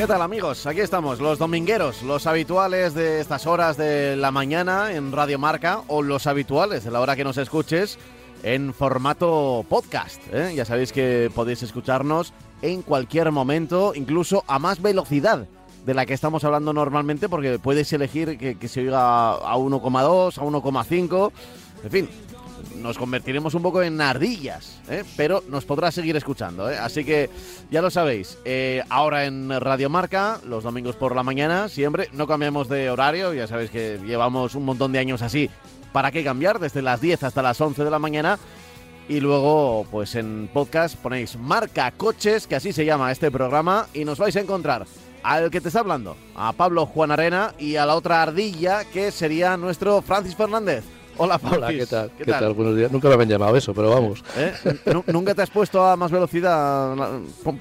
¿Qué tal amigos? Aquí estamos, los domingueros, los habituales de estas horas de la mañana en Radio Marca o los habituales de la hora que nos escuches en formato podcast. ¿eh? Ya sabéis que podéis escucharnos en cualquier momento, incluso a más velocidad de la que estamos hablando normalmente, porque puedes elegir que, que se oiga a 1,2, a 1,5, en fin. Nos convertiremos un poco en ardillas, ¿eh? pero nos podrá seguir escuchando. ¿eh? Así que ya lo sabéis, eh, ahora en Radio Marca, los domingos por la mañana, siempre, no cambiamos de horario, ya sabéis que llevamos un montón de años así. ¿Para qué cambiar? Desde las 10 hasta las 11 de la mañana y luego, pues en podcast ponéis Marca Coches, que así se llama este programa, y nos vais a encontrar al que te está hablando, a Pablo Juan Arena, y a la otra ardilla, que sería nuestro Francis Fernández. Hola. Hola, ¿qué tal? ¿Qué, tal? Buenos días. Nunca me habían llamado eso, pero vamos. ¿Eh? Nu- ¿Nunca te has puesto a más velocidad?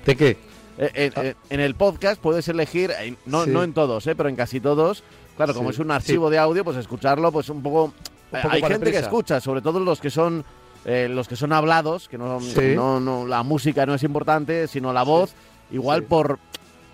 ¿De qué? Eh, eh, eh, en el podcast puedes elegir, no, Sí. no en todos, eh, pero en casi todos. Claro, como Sí. es un archivo de audio, pues escucharlo, pues un poco. poco hay gente que escucha, sobre todo los que son los que son hablados, que no, no, no- la música no es importante, sino la voz. Igual por,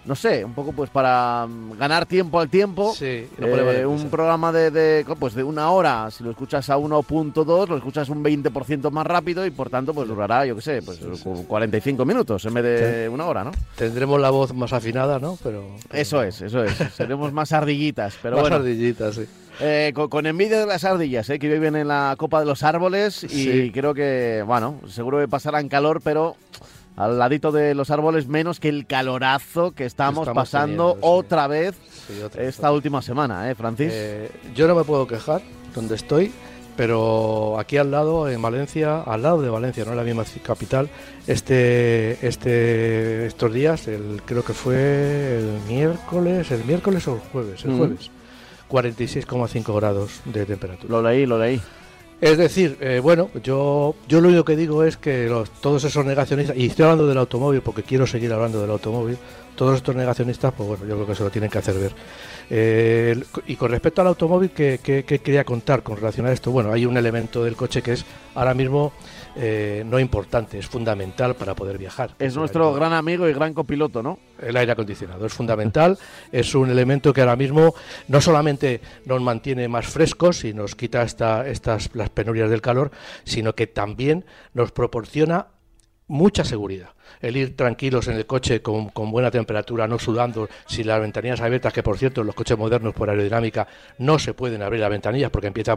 no sé, un poco pues para mm, ganar tiempo al tiempo. Sí, no Eh, un programa de, de, pues de una hora, si lo escuchas a 1.2, lo escuchas un 20% más rápido y por tanto pues durará, yo qué sé, pues 45 minutos en vez de una hora, ¿no? Tendremos la voz más afinada, ¿no? Pero. Eso es, eso es. Seremos más ardillitas, pero más bueno. ardillitas, sí. eh, con, con envidia de las ardillas, eh, que viven en la copa de los árboles y creo que, bueno, seguro que pasarán calor, pero al ladito de los árboles menos que el calorazo que estamos, Estamos pasando teniendo, sí. otra vez Sí, otra- esta última semana, ¿eh, Francis? Eh, yo no me puedo quejar donde estoy, pero aquí al lado, en Valencia, al lado de Valencia, no en la misma capital, este, este, estos días, el, creo que fue el miércoles, el miércoles o el jueves, el Mm. jueves, 46,5 grados de temperatura. Lo leí, lo leí. Es decir, eh, bueno, yo, yo lo único que digo es que los, todos esos negacionistas, y estoy hablando del automóvil porque quiero seguir hablando del automóvil, todos estos negacionistas, pues bueno, yo creo que se lo tienen que hacer ver. Eh, y con respecto al automóvil, ¿qué, qué- qué quería contar con relación a esto? Bueno, hay un elemento del coche que es ahora mismo eh, no importante, es fundamental para poder viajar. Es nuestro gran amigo y gran copiloto, ¿no? el aire acondicionado es fundamental, es un elemento que ahora mismo no solamente nos mantiene más frescos y nos quita esta, estas las penurias del calor, sino que también nos proporciona mucha seguridad. El ir tranquilos en el coche con, con buena temperatura, no sudando, sin las ventanillas abiertas, que por cierto en los coches modernos por aerodinámica no se pueden abrir las ventanillas porque empieza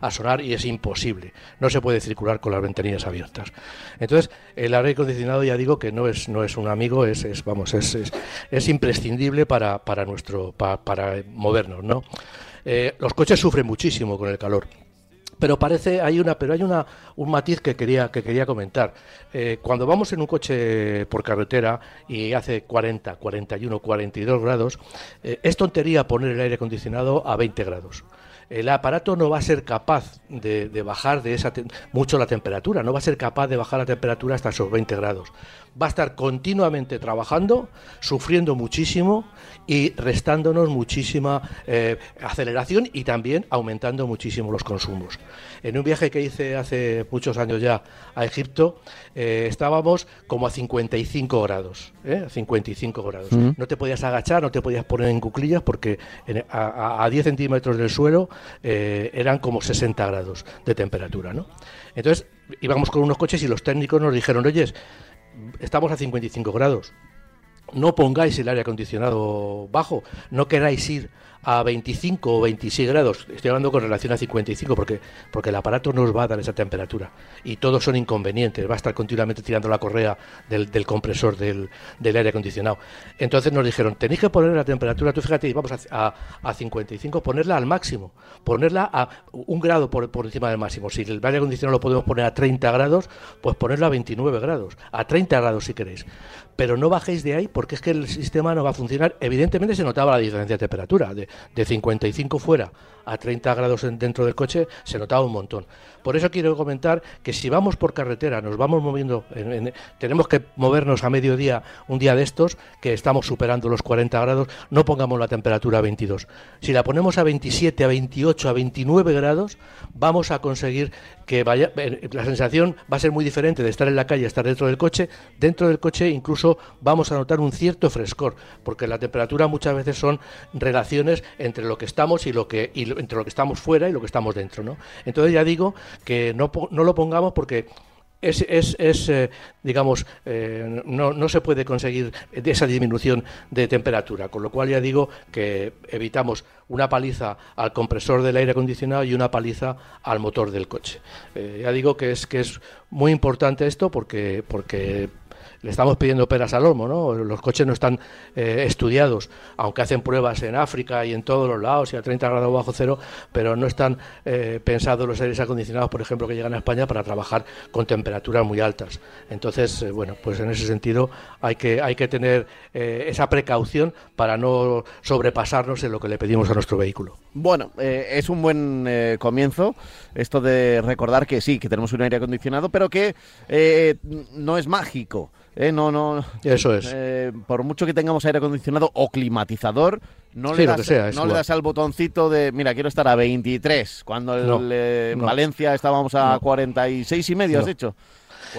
a sonar y es imposible. No se puede circular con las ventanillas abiertas. Entonces, el aire acondicionado ya digo que no es, no es un amigo, es, vamos, es, es, es imprescindible para, para nuestro, pa- para movernos, ¿no? Eh, los coches sufren muchísimo con el calor pero parece hay una pero hay una un matiz que quería que quería comentar Eh, cuando vamos en un coche por carretera y hace 40 41 42 grados eh, es tontería poner el aire acondicionado a 20 grados el aparato no va a ser capaz de, de bajar de esa mucho la temperatura, no va a ser capaz de bajar la temperatura hasta esos 20 grados. Va a estar continuamente trabajando, sufriendo muchísimo y restándonos muchísima eh, aceleración y también aumentando muchísimo los consumos. En un viaje que hice hace muchos años ya a Egipto, eh, estábamos como a 55 grados, ¿eh? 55 grados. No te podías agachar, no te podías poner en cuclillas porque en- a, a- a 10 centímetros del suelo eh, eran como 60 grados de temperatura, ¿no? Entonces íbamos con unos coches y los técnicos nos dijeron, oye, estamos a 55 grados, no pongáis el aire acondicionado bajo, no queráis ir a 25 o 26 grados, estoy hablando con relación a 55 porque, porque el aparato no os va a dar esa temperatura. Y todos son inconvenientes, va a estar continuamente tirando la correa del, del compresor del, del, aire acondicionado. Entonces nos dijeron, tenéis que poner la temperatura, tú fíjate, vamos a, a, 55, ponerla al máximo, ponerla a un grado por, por encima del máximo. Si el aire acondicionado lo podemos poner a 30 grados, pues ponerlo a 29 grados, a 30 grados si queréis pero no bajéis de ahí porque es que el sistema no va a funcionar. Evidentemente se notaba la diferencia de temperatura, de, de 55 fuera a 30 grados dentro del coche, se notaba un montón. Por eso quiero comentar que si vamos por carretera, nos vamos moviendo, tenemos que movernos a mediodía un día de estos, que estamos superando los 40 grados, no pongamos la temperatura a 22. Si la ponemos a 27, a 28, a 29 grados, vamos a conseguir que vaya, eh, la sensación va a ser muy diferente de estar en la calle a estar dentro del coche. Dentro del coche incluso vamos a notar un cierto frescor, porque la temperatura muchas veces son relaciones entre lo que estamos y lo que entre lo que estamos fuera y lo que estamos dentro, ¿no? Entonces ya digo que no, no lo pongamos porque es, es, eh, digamos, eh, no, no, se puede conseguir esa disminución de temperatura, con lo cual ya digo que evitamos una paliza al compresor del aire acondicionado y una paliza al motor del coche. Eh, ya digo que es que es muy importante esto porque porque le estamos pidiendo peras al olmo, ¿no? Los coches no están eh, estudiados, aunque hacen pruebas en África y en todos los lados y a 30 grados bajo cero, pero no están eh, pensados los aires acondicionados, por ejemplo, que llegan a España para trabajar con temperaturas muy altas. Entonces, eh, bueno, pues en ese sentido hay que, hay que tener esa precaución para no sobrepasarnos en lo que le pedimos a nuestro vehículo. Bueno, es un buen comienzo esto de recordar que sí, que tenemos un aire acondicionado, pero que no es mágico. Eh, no, no. Eso es. Eh, por mucho que tengamos aire acondicionado o climatizador, no, le, das, no le das al botoncito de, mira, quiero estar a 23, cuando en Valencia estábamos a 46 y medio, has dicho.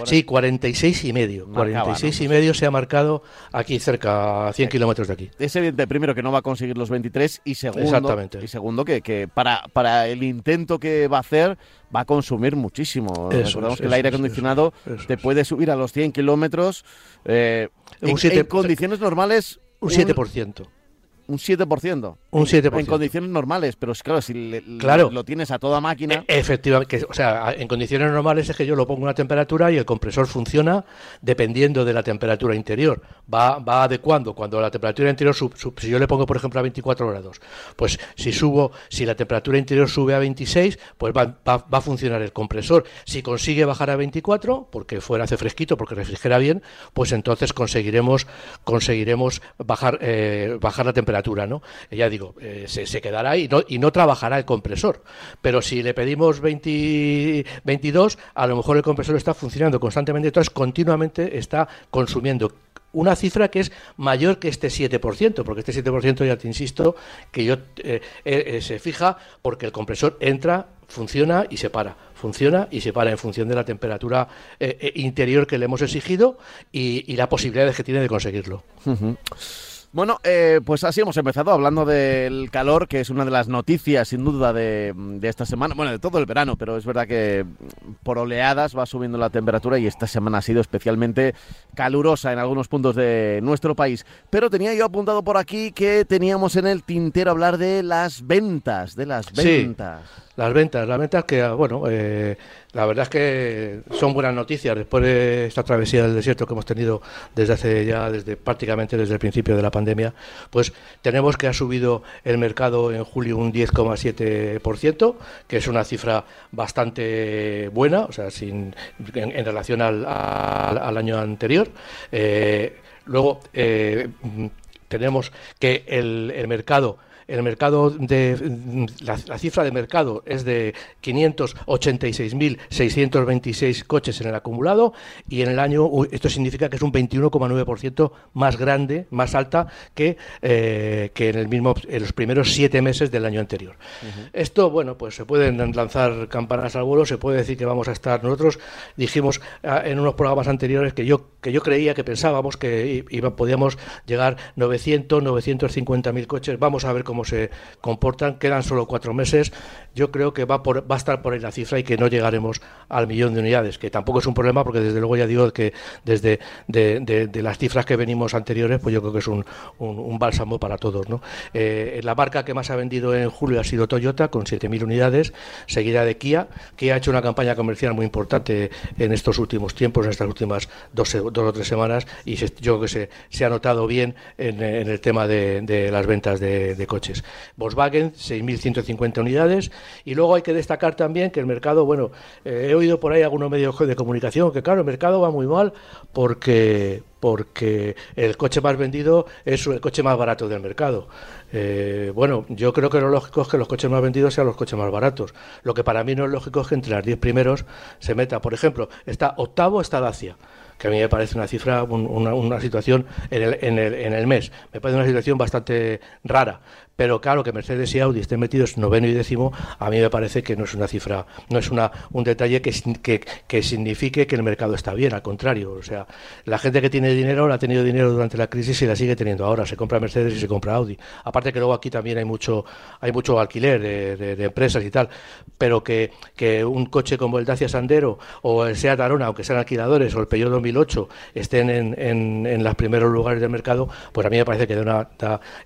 Sí, 46 y medio. 46 y medio se ha marcado aquí cerca, a 100 kilómetros de aquí. Es evidente, primero, que no va a conseguir los 23 y segundo, Y segundo que, que para, para el intento que va a hacer va a consumir muchísimo. Recordemos que el aire acondicionado te puede subir a los 100 kilómetros eh, en, condiciones normales. Un 7% un 7%. Un 7%. En condiciones normales, pero claro, si lo tienes a toda máquina. E, efectivamente, o sea, en condiciones normales es que yo lo pongo a una temperatura y el compresor funciona dependiendo de la temperatura interior. Va, va adecuando. Cuando la temperatura interior, si yo le pongo, por ejemplo, a 24 grados, pues si subo, si la temperatura interior sube a 26, pues va, va, a funcionar el compresor. Si consigue bajar a 24, porque fuera hace fresquito, porque refrigera bien, pues entonces conseguiremos, conseguiremos bajar, eh, bajar la temperatura ¿no? ya digo, eh, se, quedará y no, y no trabajará el compresor. Pero si le pedimos 20, 22, a lo mejor el compresor está funcionando constantemente, entonces continuamente está consumiendo una cifra que es mayor que este 7%, porque este 7% ya te insisto que yo eh, eh, se fija porque el compresor entra, funciona y se para, funciona y se para en función de la temperatura interior que le hemos exigido y, la posibilidad que tiene de conseguirlo. Bueno, eh, pues así hemos empezado hablando del calor, que es una de las noticias sin duda de, esta semana, bueno, de todo el verano, pero es verdad que por oleadas va subiendo la temperatura y esta semana ha sido especialmente calurosa en algunos puntos de nuestro país. Pero tenía yo apuntado por aquí que teníamos en el tintero hablar de las ventas, de las ventas. Las ventas, las ventas que, bueno, eh, la verdad es que son buenas noticias después de esta travesía del desierto que hemos tenido desde hace ya, desde prácticamente desde el principio de la pandemia, pues tenemos que ha subido el mercado en julio un 10,7%, que es una cifra bastante buena, o sea, sin, en, relación al, año anterior. Eh, luego eh, tenemos que el mercado el mercado de la, cifra de mercado es de 586.626 coches en el acumulado y en el año esto significa que es un 21,9% más grande, más alta que, eh, que en el mismo en los primeros siete meses del año anterior. Esto, bueno, pues se pueden lanzar campanas al vuelo, se puede decir que vamos a estar nosotros dijimos ah, en unos programas anteriores que yo que yo creía que pensábamos que iba, podíamos llegar 900, 950 mil coches. Vamos a ver cómo cómo se comportan, quedan solo cuatro meses, yo creo que va, por, va a estar por ahí la cifra y que no llegaremos al millón de unidades, que tampoco es un problema porque desde luego ya digo que desde de, las cifras que venimos anteriores, pues yo creo que es un, bálsamo para todos. ¿no? Eh, la marca que más ha vendido en julio ha sido Toyota con 7.000 unidades, seguida de Kia. Kia ha hecho una campaña comercial muy importante en estos últimos tiempos, en estas últimas dos, o tres semanas y yo creo que se, ha notado bien en, el tema de, las ventas de, coches. Volkswagen, 6.150 unidades. Y luego hay que destacar también que el mercado, bueno, eh, he oído por ahí algunos medios de comunicación que, claro, el mercado va muy mal porque porque el coche más vendido es el coche más barato del mercado. Eh, bueno, yo creo que lo lógico es que los coches más vendidos sean los coches más baratos. Lo que para mí no es lógico es que entre las 10 primeros se meta, por ejemplo, está octavo está Dacia que a mí me parece una cifra, una, una, situación en el, en, el, en el mes. Me parece una situación bastante rara. Pero claro, que Mercedes y Audi estén metidos noveno y décimo, a mí me parece que no es una cifra, no es una, un detalle que, que, signifique que el mercado está bien, al contrario. O sea, la gente que tiene dinero la ha tenido dinero durante la crisis y la sigue teniendo ahora. Se compra Mercedes y se compra Audi. Aparte que luego aquí también hay mucho, hay mucho alquiler de, empresas y tal. Pero que, que, un coche como el Dacia Sandero o el Seat Arona, aunque sean alquiladores, o el Peugeot 2008 estén en, en, en los primeros lugares del mercado, pues a mí me parece que de una,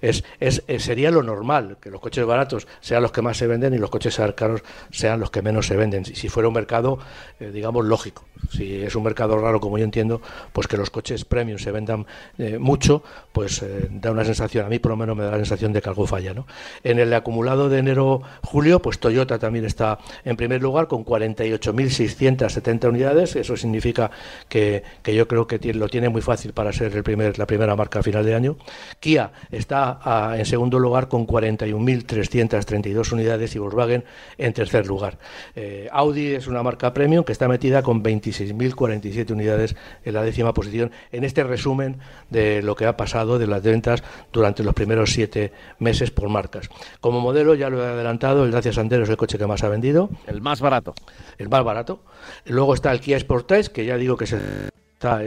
es, es, sería lo normal, que los coches baratos sean los que más se venden y los coches caros sean los que menos se venden. Si fuera un mercado, eh, digamos, lógico. Si es un mercado raro, como yo entiendo, pues que los coches premium se vendan eh, mucho, pues eh, da una sensación, a mí por lo menos me da la sensación de que algo falla. ¿no? En el acumulado de enero-julio, pues Toyota también está en primer lugar con 48.670 unidades. Eso significa que, yo creo que lo tiene muy fácil para ser el primer, la primera marca a final de año. Kia está en segundo lugar con 41.332 unidades y Volkswagen en tercer lugar. Eh, Audi es una marca premium que está metida con 26.047 unidades en la décima posición en este resumen de lo que ha pasado de las ventas durante los primeros siete meses por marcas. Como modelo, ya lo he adelantado, el Dacia Sandero es el coche que más ha vendido. El más barato. El más barato. Luego está el Kia Sportage, que ya digo que es el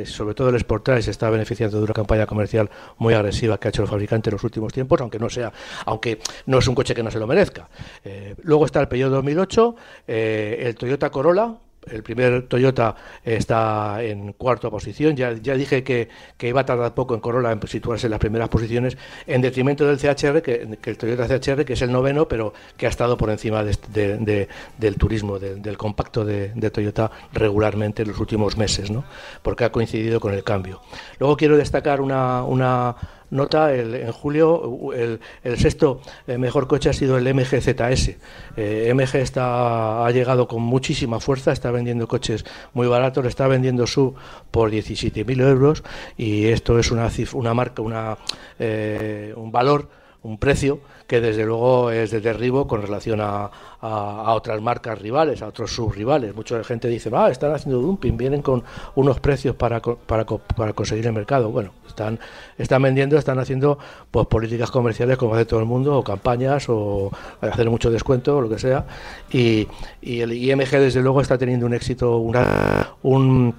sobre todo el Sportage se está beneficiando de una campaña comercial muy agresiva que ha hecho el fabricante en los últimos tiempos, aunque no sea, aunque no es un coche que no se lo merezca. Eh, luego está el Peugeot 2008, eh, el Toyota Corolla, el primer Toyota está en cuarta posición. Ya, ya dije que, que, iba a tardar poco en Corolla en situarse en las primeras posiciones, en detrimento del CHR, que, el Toyota CHR, que es el noveno, pero que ha estado por encima de, del turismo, del compacto de, Toyota regularmente en los últimos meses, ¿no? porque ha coincidido con el cambio. Luego quiero destacar una, una nota el, en julio el, el, sexto eh, mejor coche ha sido el MG ZS. Eh, MG está, ha llegado con muchísima fuerza, está vendiendo coches muy baratos, está vendiendo su por 17.000 euros y esto es una, una marca, una, eh, un valor un precio que desde luego es de derribo con relación a, a, otras marcas rivales, a otros subrivales. Mucha gente dice, ah, están haciendo dumping, vienen con unos precios para, para, para conseguir el mercado. Bueno, están, están vendiendo, están haciendo pues políticas comerciales como hace todo el mundo, o campañas, o hacer mucho descuento, o lo que sea. Y, y el IMG desde luego está teniendo un éxito, una, un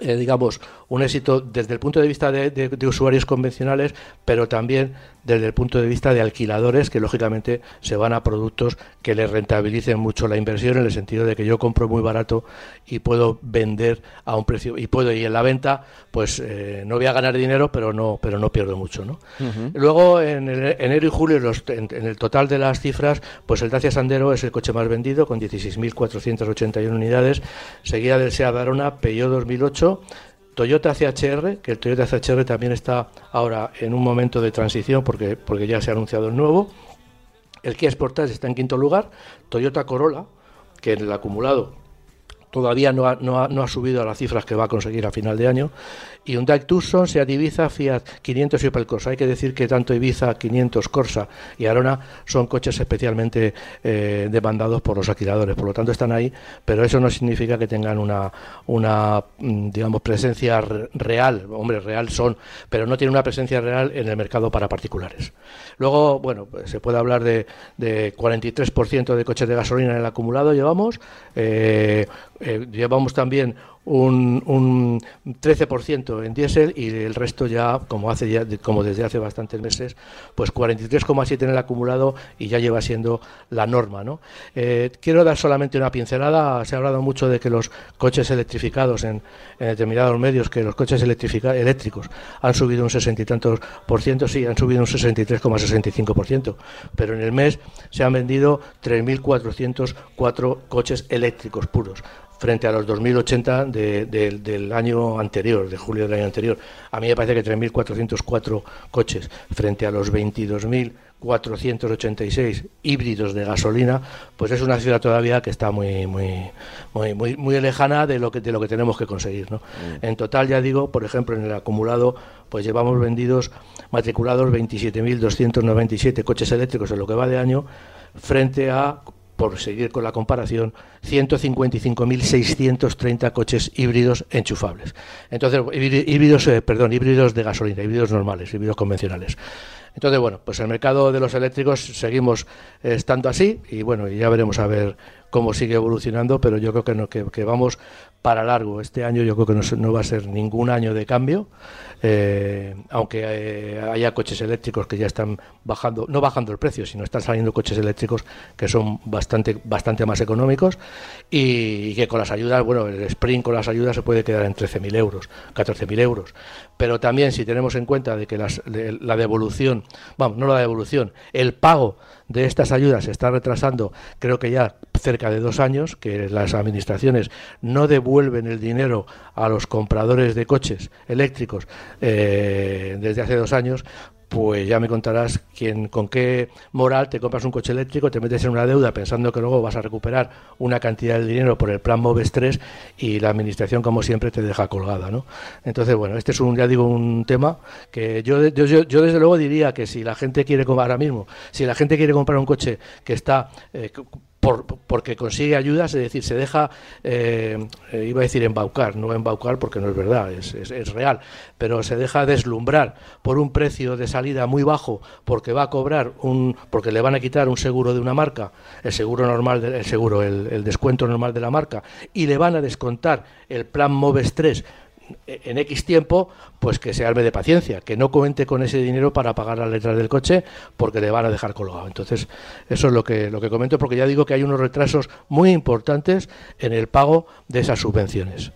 eh, digamos, un éxito desde el punto de vista de, usuarios convencionales, pero también desde el punto de vista de alquiladores que lógicamente se van a productos que les rentabilicen mucho la inversión en el sentido de que yo compro muy barato y puedo vender a un precio y puedo ir en la venta pues eh, no voy a ganar dinero pero no pero no pierdo mucho ¿no? luego en enero y julio los, en, el total de las cifras pues el Dacia Sandero es el coche más vendido con 16.481 unidades seguida del Seat Arona Peugeot 2008 Toyota CHR, que el Toyota CHR también está ahora en un momento de transición porque, porque ya se ha anunciado el nuevo. El Kia Sportage está en quinto lugar. Toyota Corolla, que en el acumulado todavía no ha, no, ha, subido a las cifras que va a conseguir a final de año. Y un Hyundai Tucson, Seat Ibiza, Fiat 500 y Opel Corsa. Hay que decir que tanto Ibiza, 500, Corsa y Arona son coches especialmente eh, demandados por los alquiladores. Por lo tanto, están ahí, pero eso no significa que tengan una, una mm, digamos, presencia real. Hombre, real son, pero no tienen una presencia real en el mercado para particulares. Luego, bueno, pues se puede hablar de, de 43% de coches de gasolina en el acumulado, llevamos. Eh, eh, llevamos también un, un 13% en diésel y el resto ya como hace ya como desde hace bastantes meses pues 43,7 en el acumulado y ya lleva siendo la norma ¿no? Eh, quiero dar solamente una pincelada. Se ha hablado mucho de que los coches electrificados en, determinados medios que los coches eléctricos han subido un sesenta y tantos por ciento. Sí han subido un 63,65 por ciento pero en el mes se han vendido 3.404 coches eléctricos puros frente a los 2.080 del año anterior, de julio del año anterior. A mí me parece que 3.404 coches frente a los 22.486 híbridos de gasolina, pues es una ciudad todavía que está muy muy muy muy, muy lejana de lo que de lo que tenemos que conseguir, ¿no? Mm. En total ya digo, por ejemplo, en el acumulado pues llevamos vendidos matriculados 27.297 coches eléctricos en lo que va de año frente a por seguir con la comparación, 155.630 coches híbridos enchufables. Entonces, híbridos, eh, perdón, híbridos de gasolina, híbridos normales, híbridos convencionales. Entonces, bueno, pues el mercado de los eléctricos seguimos estando así y bueno, ya veremos a ver cómo sigue evolucionando, pero yo creo que, no, que, vamos para largo. Este año yo creo que no, no va a ser ningún año de cambio. Eh, aunque eh, haya coches eléctricos que ya están bajando, no bajando el precio, sino están saliendo coches eléctricos que son bastante, bastante más económicos y, que con las ayudas, bueno, el Sprint con las ayudas se puede quedar en 13.000 euros, 14.000 euros. Pero también si tenemos en cuenta de que la devolución, vamos, no la devolución, el pago de estas ayudas se está retrasando, creo que ya cerca de dos años, que las administraciones no devuelven el dinero a los compradores de coches eléctricos eh, desde hace dos años, pues ya me contarás quién, con qué moral te compras un coche eléctrico, te metes en una deuda pensando que luego vas a recuperar una cantidad de dinero por el plan Moves 3 y la administración, como siempre, te deja colgada. ¿no? Entonces, bueno, este es un, ya digo, un tema que yo, desde luego diría que si la gente quiere, ahora mismo, si la gente quiere comprar un coche que está eh, por, porque consigue ayudas, es decir, se deja, eh, eh, iba a decir embaucar, no embaucar porque no es verdad, es, real, pero se deja deslumbrar por un precio de salida muy bajo porque va a cobrar un, porque le van a quitar un seguro de una marca, el seguro normal, el seguro, el, el descuento normal de la marca, y le van a descontar el plan Moves 3 en X tiempo, pues que se arme de paciencia, que no cuente con ese dinero para pagar las letras del coche porque le van a dejar colgado. Entonces, eso es lo que, lo que comento porque ya digo que hay unos retrasos muy importantes en el pago de esas subvenciones.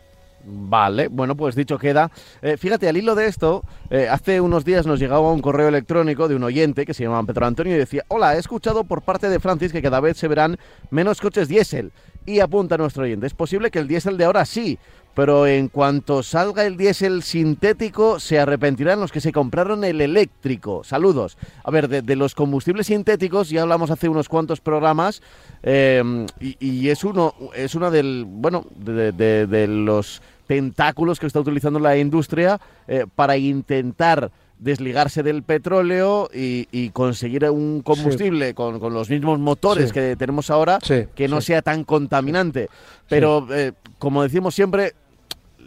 Vale, bueno, pues dicho queda. Eh, fíjate, al hilo de esto, eh, hace unos días nos llegaba un correo electrónico de un oyente que se llamaba Pedro Antonio y decía, hola, he escuchado por parte de Francis que cada vez se verán menos coches diésel. Y apunta nuestro oyente, es posible que el diésel de ahora sí, pero en cuanto salga el diésel sintético, se arrepentirán los que se compraron el eléctrico. Saludos. A ver, de, los combustibles sintéticos ya hablamos hace unos cuantos programas em, y, es uno, es del, bueno, de, los tentáculos que está utilizando la industria eh, para intentar desligarse del petróleo y, conseguir un combustible con, los mismos motores que tenemos ahora que no sea tan contaminante. Pero, eh, como decimos siempre,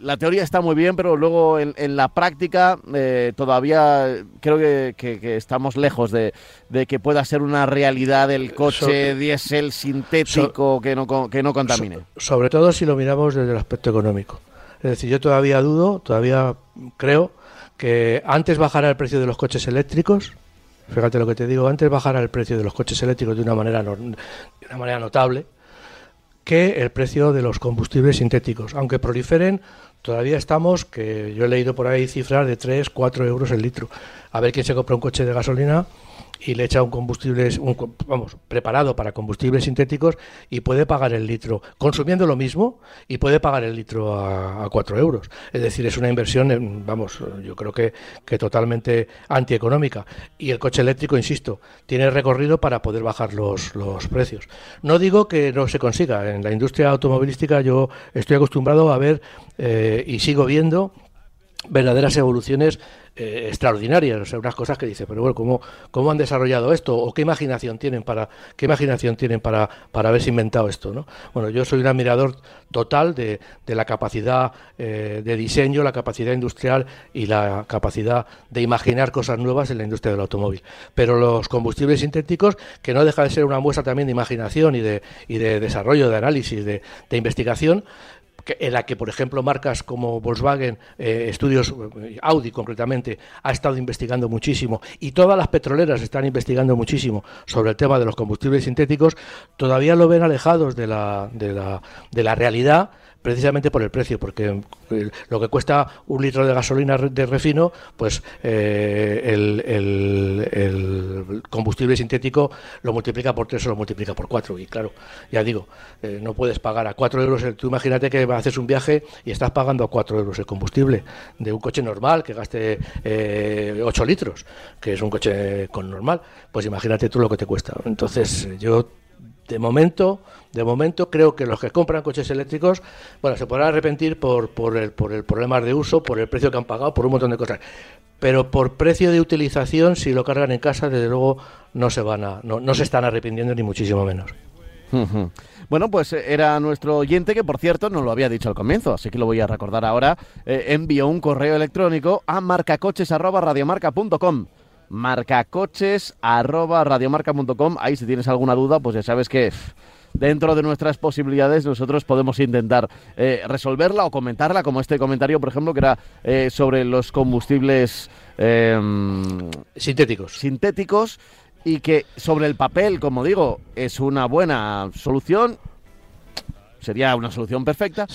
la teoría está muy bien, pero luego en, la práctica eh, todavía creo que, estamos lejos de, que pueda ser una realidad el coche diésel sintético que, no, que no contamine. sobre todo si lo miramos desde el aspecto económico. Es decir, yo todavía dudo, todavía creo que antes bajará el precio de los coches eléctricos. Fíjate lo que te digo, antes bajará el precio de los coches eléctricos de una manera, de una manera notable que el precio de los combustibles sintéticos, aunque proliferen Todavía estamos, que yo he leído por ahí cifras de 3, 4 euros el litro. A ver quién se compra un coche de gasolina y le echa un combustible, vamos, preparado para combustibles sintéticos y puede pagar el litro, consumiendo lo mismo, y puede pagar el litro a, a 4 euros. Es decir, es una inversión, vamos, yo creo que, que totalmente antieconómica. Y el coche eléctrico, insisto, tiene recorrido para poder bajar los, los precios. No digo que no se consiga. En la industria automovilística yo estoy acostumbrado a ver eh, y sigo viendo verdaderas evoluciones eh, extraordinarias, o sea, unas cosas que dice, pero bueno, ¿cómo, ¿cómo han desarrollado esto? ¿O qué imaginación tienen para, qué imaginación tienen para, para haberse inventado esto? ¿no? Bueno, yo soy un admirador total de, de la capacidad eh, de diseño, la capacidad industrial y la capacidad de imaginar cosas nuevas en la industria del automóvil. Pero los combustibles sintéticos, que no deja de ser una muestra también de imaginación y de, y de desarrollo, de análisis, de, de investigación, en la que, por ejemplo, marcas como Volkswagen, eh, estudios, eh, Audi concretamente, ha estado investigando muchísimo y todas las petroleras están investigando muchísimo sobre el tema de los combustibles sintéticos, todavía lo ven alejados de la, de la, de la realidad precisamente por el precio, porque eh, lo que cuesta un litro de gasolina de refino, pues eh, el, combustible sintético lo multiplica por tres o lo multiplica por cuatro. Y claro, ya digo, eh, no puedes pagar a cuatro euros. Tú imagínate que haces un viaje y estás pagando a cuatro euros el combustible de un coche normal que gaste ocho litros, que es un coche con normal. Pues imagínate tú lo que te cuesta. Entonces, yo de momento, de momento creo que los que compran coches eléctricos, bueno, se podrán arrepentir por, por, el, por el problema de uso, por el precio que han pagado, por un montón de cosas. Pero por precio de utilización, si lo cargan en casa, desde luego no se van a, no, no se están arrepintiendo ni muchísimo menos. Bueno, pues eh, era nuestro oyente que, por cierto, no lo había dicho al comienzo, así que lo voy a recordar ahora. Eh, envió un correo electrónico a marcacoches.radiomarca.com marcacoches arroba radiomarca.com. Ahí si tienes alguna duda, pues ya sabes que dentro de nuestras posibilidades nosotros podemos intentar eh, resolverla o comentarla, como este comentario, por ejemplo, que era eh, sobre los combustibles em, sintéticos. sintéticos y que sobre el papel, como digo, es una buena solución sería una solución perfecta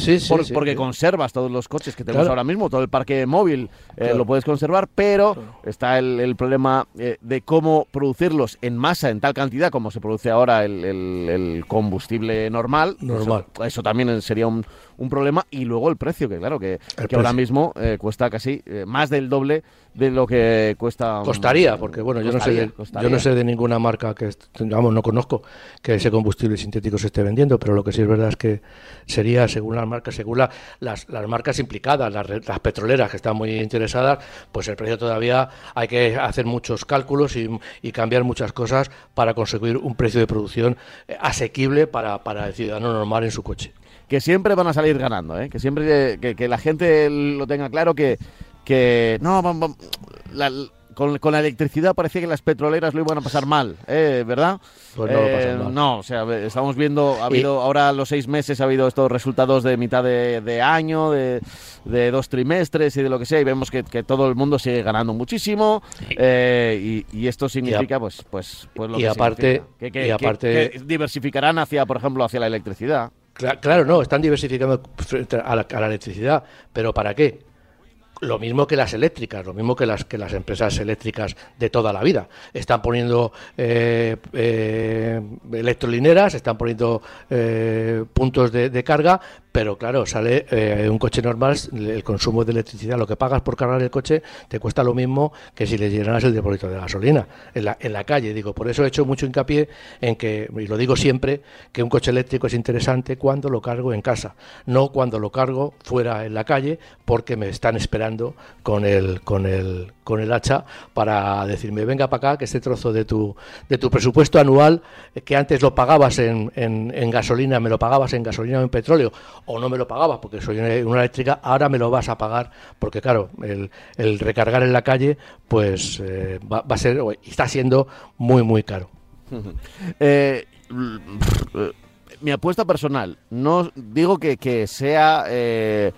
porque conservas todos los coches que tenemos ahora mismo, todo el parque móvil eh, lo puedes conservar, pero está el, problema eh, de cómo producirlos en masa, en tal cantidad como se produce ahora el, combustible normal. normal. Eso, también sería un, un, problema. Y luego el precio, que claro, que, ahora mismo eh, cuesta casi más del doble de lo que cuesta. Costaría, porque bueno, yo, no sé de, yo no sé de ninguna marca que, vamos, no conozco que ese combustible sintético se esté vendiendo, pero lo que sí es verdad es que sería, según las marcas, según las, las marcas implicadas, las, las, petroleras que están muy interesadas, pues el precio todavía hay que hacer muchos cálculos y, y cambiar muchas cosas para conseguir un precio de producción eh, asequible para, para el ciudadano normal en su coche que siempre van a salir ganando, ¿eh? que siempre que, que, la gente lo tenga claro que que no, la, con, con, la electricidad parecía que las petroleras lo iban a pasar mal, ¿eh? ¿verdad? Pues no, eh, no, o sea, estamos viendo, ha habido, ahora los seis meses ha habido estos resultados de mitad de, año, de, de, dos trimestres y de lo que sea, y vemos que, que todo el mundo sigue ganando muchísimo, eh, y, y, esto significa, pues, pues, pues lo y que aparte, que, y aparte que diversificarán hacia, por ejemplo, hacia la electricidad. Claro, no, están diversificando frente a la, a la electricidad, pero ¿para qué? Lo mismo que las eléctricas, lo mismo que las que las empresas eléctricas de toda la vida. Están poniendo eh, eh, electrolineras, están poniendo eh, puntos de, carga, pero claro, sale eh, un coche normal, el consumo de electricidad, lo que pagas por cargar el coche, te cuesta lo mismo que si le llenaras el depósito de gasolina en la, en la calle. Digo, por eso he hecho mucho hincapié en que, y lo digo siempre, que un coche eléctrico es interesante cuando lo cargo en casa, no cuando lo cargo fuera en la calle, porque me están esperando con el, con el, con el hacha para decirme, venga para acá, que este trozo de tu, de tu presupuesto anual, que antes lo pagabas en, en, gasolina, me lo pagabas en gasolina o en petróleo, o no me lo pagabas porque soy una, eléctrica, ahora me lo vas a pagar porque claro, el, recargar en la calle pues eh, va, va, a ser, está siendo muy muy caro. eh, mi apuesta personal, no digo que, que sea eh,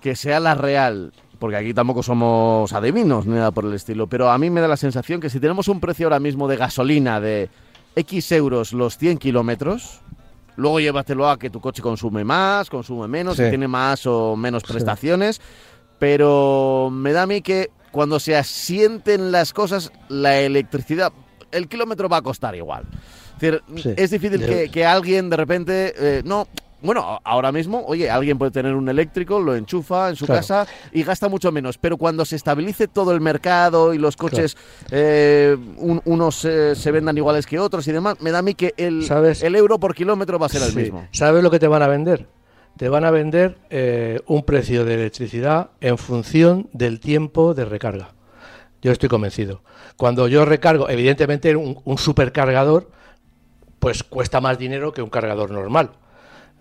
que sea la real, porque aquí tampoco somos adivinos ni nada por el estilo, pero a mí me da la sensación que si tenemos un precio ahora mismo de gasolina de X euros los 100 kilómetros, Luego llévatelo a que tu coche consume más, consume menos, tiene más o menos prestaciones. Pero me da a mí que cuando se asienten las cosas, la electricidad, el kilómetro va a costar igual. Es, decir, es difícil que, alguien de repente, eh, no, bueno, ahora mismo, oye, alguien puede tener un eléctrico, lo enchufa en su casa y gasta mucho menos. Pero cuando se estabilice todo el mercado y los coches, eh, unos se vendan iguales que otros y demás, me da a mí que el, el euro por kilómetro va a ser el mismo. ¿Sabes lo que te van a vender? Te van a vender eh, un precio de electricidad en función del tiempo de recarga. Yo estoy convencido. Cuando yo recargo, evidentemente un supercargador, pues cuesta más dinero que un cargador normal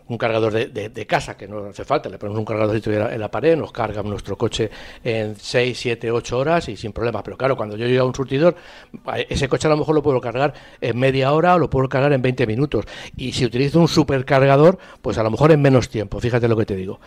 un cargador de, casa, que no hace falta, le ponemos un cargador en la pared, nos carga nuestro coche en 6, 7, 8 horas y sin problema. Pero claro, cuando yo llego a un surtidor, ese coche a lo mejor lo puedo cargar en media hora o lo puedo cargar en 20 minutos. Y si utilizo un supercargador, pues a lo mejor en menos tiempo, fíjate lo que te digo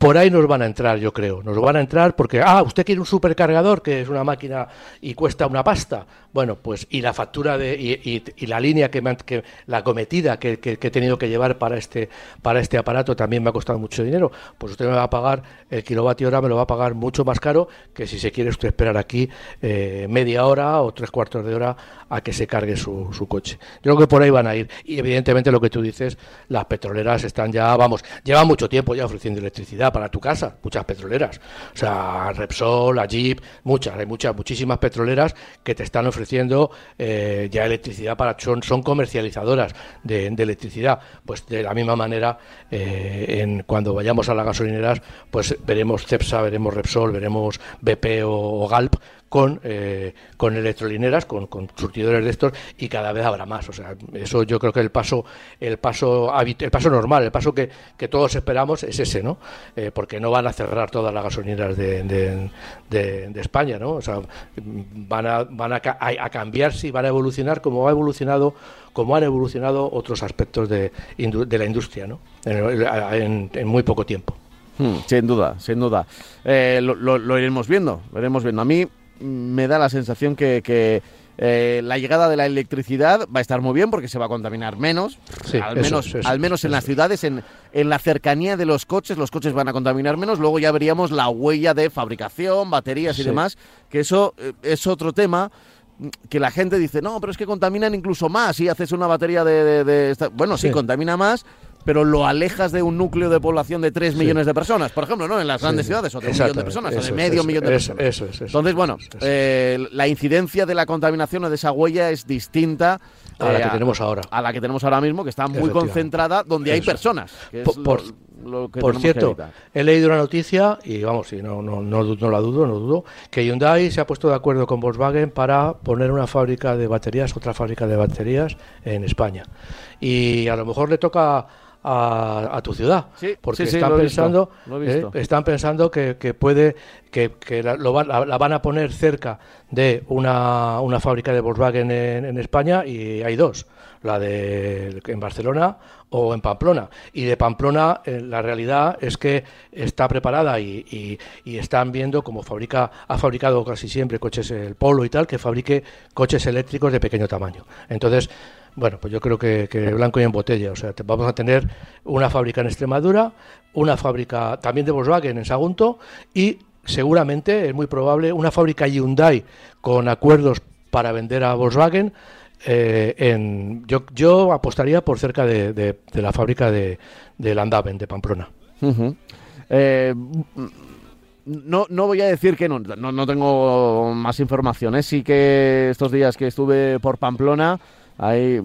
por ahí nos van a entrar, yo creo. Nos van a entrar porque, ah, usted quiere un supercargador que es una máquina y cuesta una pasta. Bueno, pues y la factura de y, la línea que, que la cometida que, he tenido que llevar para este para este aparato también me ha costado mucho dinero. Pues usted me va a pagar el kilovatio hora me lo va a pagar mucho más caro que si se quiere usted esperar aquí eh, media hora o tres cuartos de hora a que se cargue su, su coche. Yo creo que por ahí van a ir y evidentemente lo que tú dices, las petroleras están ya, vamos, llevan mucho tiempo ya ofreciendo electricidad para tu casa, muchas petroleras. O sea, Repsol, la Jeep, muchas, hay muchas, muchísimas petroleras que te están ofreciendo eh, ya electricidad para, son, son comercializadoras de, electricidad. Pues de la misma manera, eh, en, cuando vayamos a las gasolineras, pues veremos Cepsa, veremos Repsol, veremos BP o Galp con, eh, con electrolineras, con, con, surtidores de estos y cada vez habrá más. O sea, eso yo creo que el paso, el paso, el paso normal, el paso que, que todos esperamos es ese, ¿no? Eh, porque no van a cerrar todas las gasolineras de, de, España, ¿no? O sea, van a, van a, a, cambiar, sí, van a evolucionar como ha evolucionado, como han evolucionado otros aspectos de, de la industria, ¿no? En, en, muy poco tiempo. Hmm, sin duda, sin duda. Eh, lo, lo, lo, iremos viendo, lo iremos viendo. A mí me da la sensación que, eh, la llegada de la electricidad va a estar muy bien porque se va a contaminar menos, al menos, al menos en las ciudades, en, en, la cercanía de los coches, los coches van a contaminar menos, luego ya veríamos la huella de fabricación, baterías y demás, que eso eh, es otro tema que la gente dice, no, pero es que contaminan incluso más si haces una batería de... Bueno, sí, contamina más, pero lo alejas de un núcleo de población de 3 millones de personas, por ejemplo, ¿no? En las grandes ciudades, o de un millón de personas, o de medio millón de personas. Eso, es, Entonces, bueno, eh, la incidencia de la contaminación o de esa huella es distinta a la que eh, tenemos ahora. A la que tenemos ahora mismo, que está muy concentrada donde hay personas. por, por cierto, he leído una noticia, y vamos, y no, no, no, no, la dudo, no dudo, que Hyundai se ha puesto de acuerdo con Volkswagen para poner una fábrica de baterías, otra fábrica de baterías en España. Y a lo mejor le toca a, tu ciudad. porque están, pensando, eh, están pensando que, puede que, la, van a poner cerca de una, una fábrica de Volkswagen en, España y hay dos, la de en Barcelona o en Pamplona. Y de Pamplona eh, la realidad es que está preparada y, y, están viendo como fabrica, ha fabricado casi siempre coches el Polo y tal, que fabrique coches eléctricos de pequeño tamaño. Entonces, bueno, pues yo creo que, blanco y en botella. O sea, vamos a tener una fábrica en Extremadura, una fábrica también de Volkswagen en Sagunto y seguramente, es muy probable, una fábrica Hyundai con acuerdos para vender a Volkswagen. Eh, en, yo, apostaría por cerca de, la fábrica de, de Landaven, de Pamplona. Eh, no, no voy a decir que no, no, no tengo más información. ¿eh? Sí que estos días que estuve por Pamplona Ahí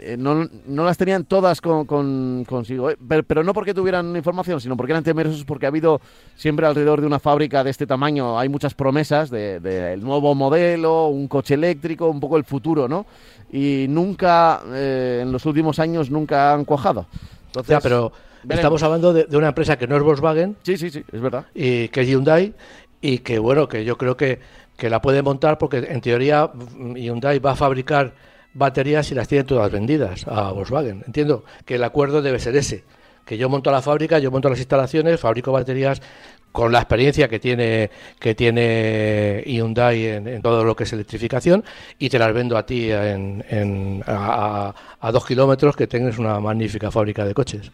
eh, no, no, las tenían todas con, consigo, eh, pero, no porque tuvieran información, sino porque eran temerosos, porque ha habido siempre alrededor de una fábrica de este tamaño, hay muchas promesas del de, nuevo modelo, un coche eléctrico, un poco el futuro, ¿no? Y nunca, eh, en los últimos años, nunca han cuajado. Entonces, ya, pero estamos hablando de, de, una empresa que no es Volkswagen. Sí, sí, sí, es verdad. Y que es Hyundai, y que, bueno, que yo creo que, que la puede montar porque, en teoría, Hyundai va a fabricar baterías y las tienen todas vendidas a Volkswagen. Entiendo que el acuerdo debe ser ese, que yo monto la fábrica, yo monto las instalaciones, fabrico baterías con la experiencia que tiene que tiene Hyundai en, todo lo que es electrificación y te las vendo a ti en, a, a, dos kilómetros que tengas una magnífica fábrica de coches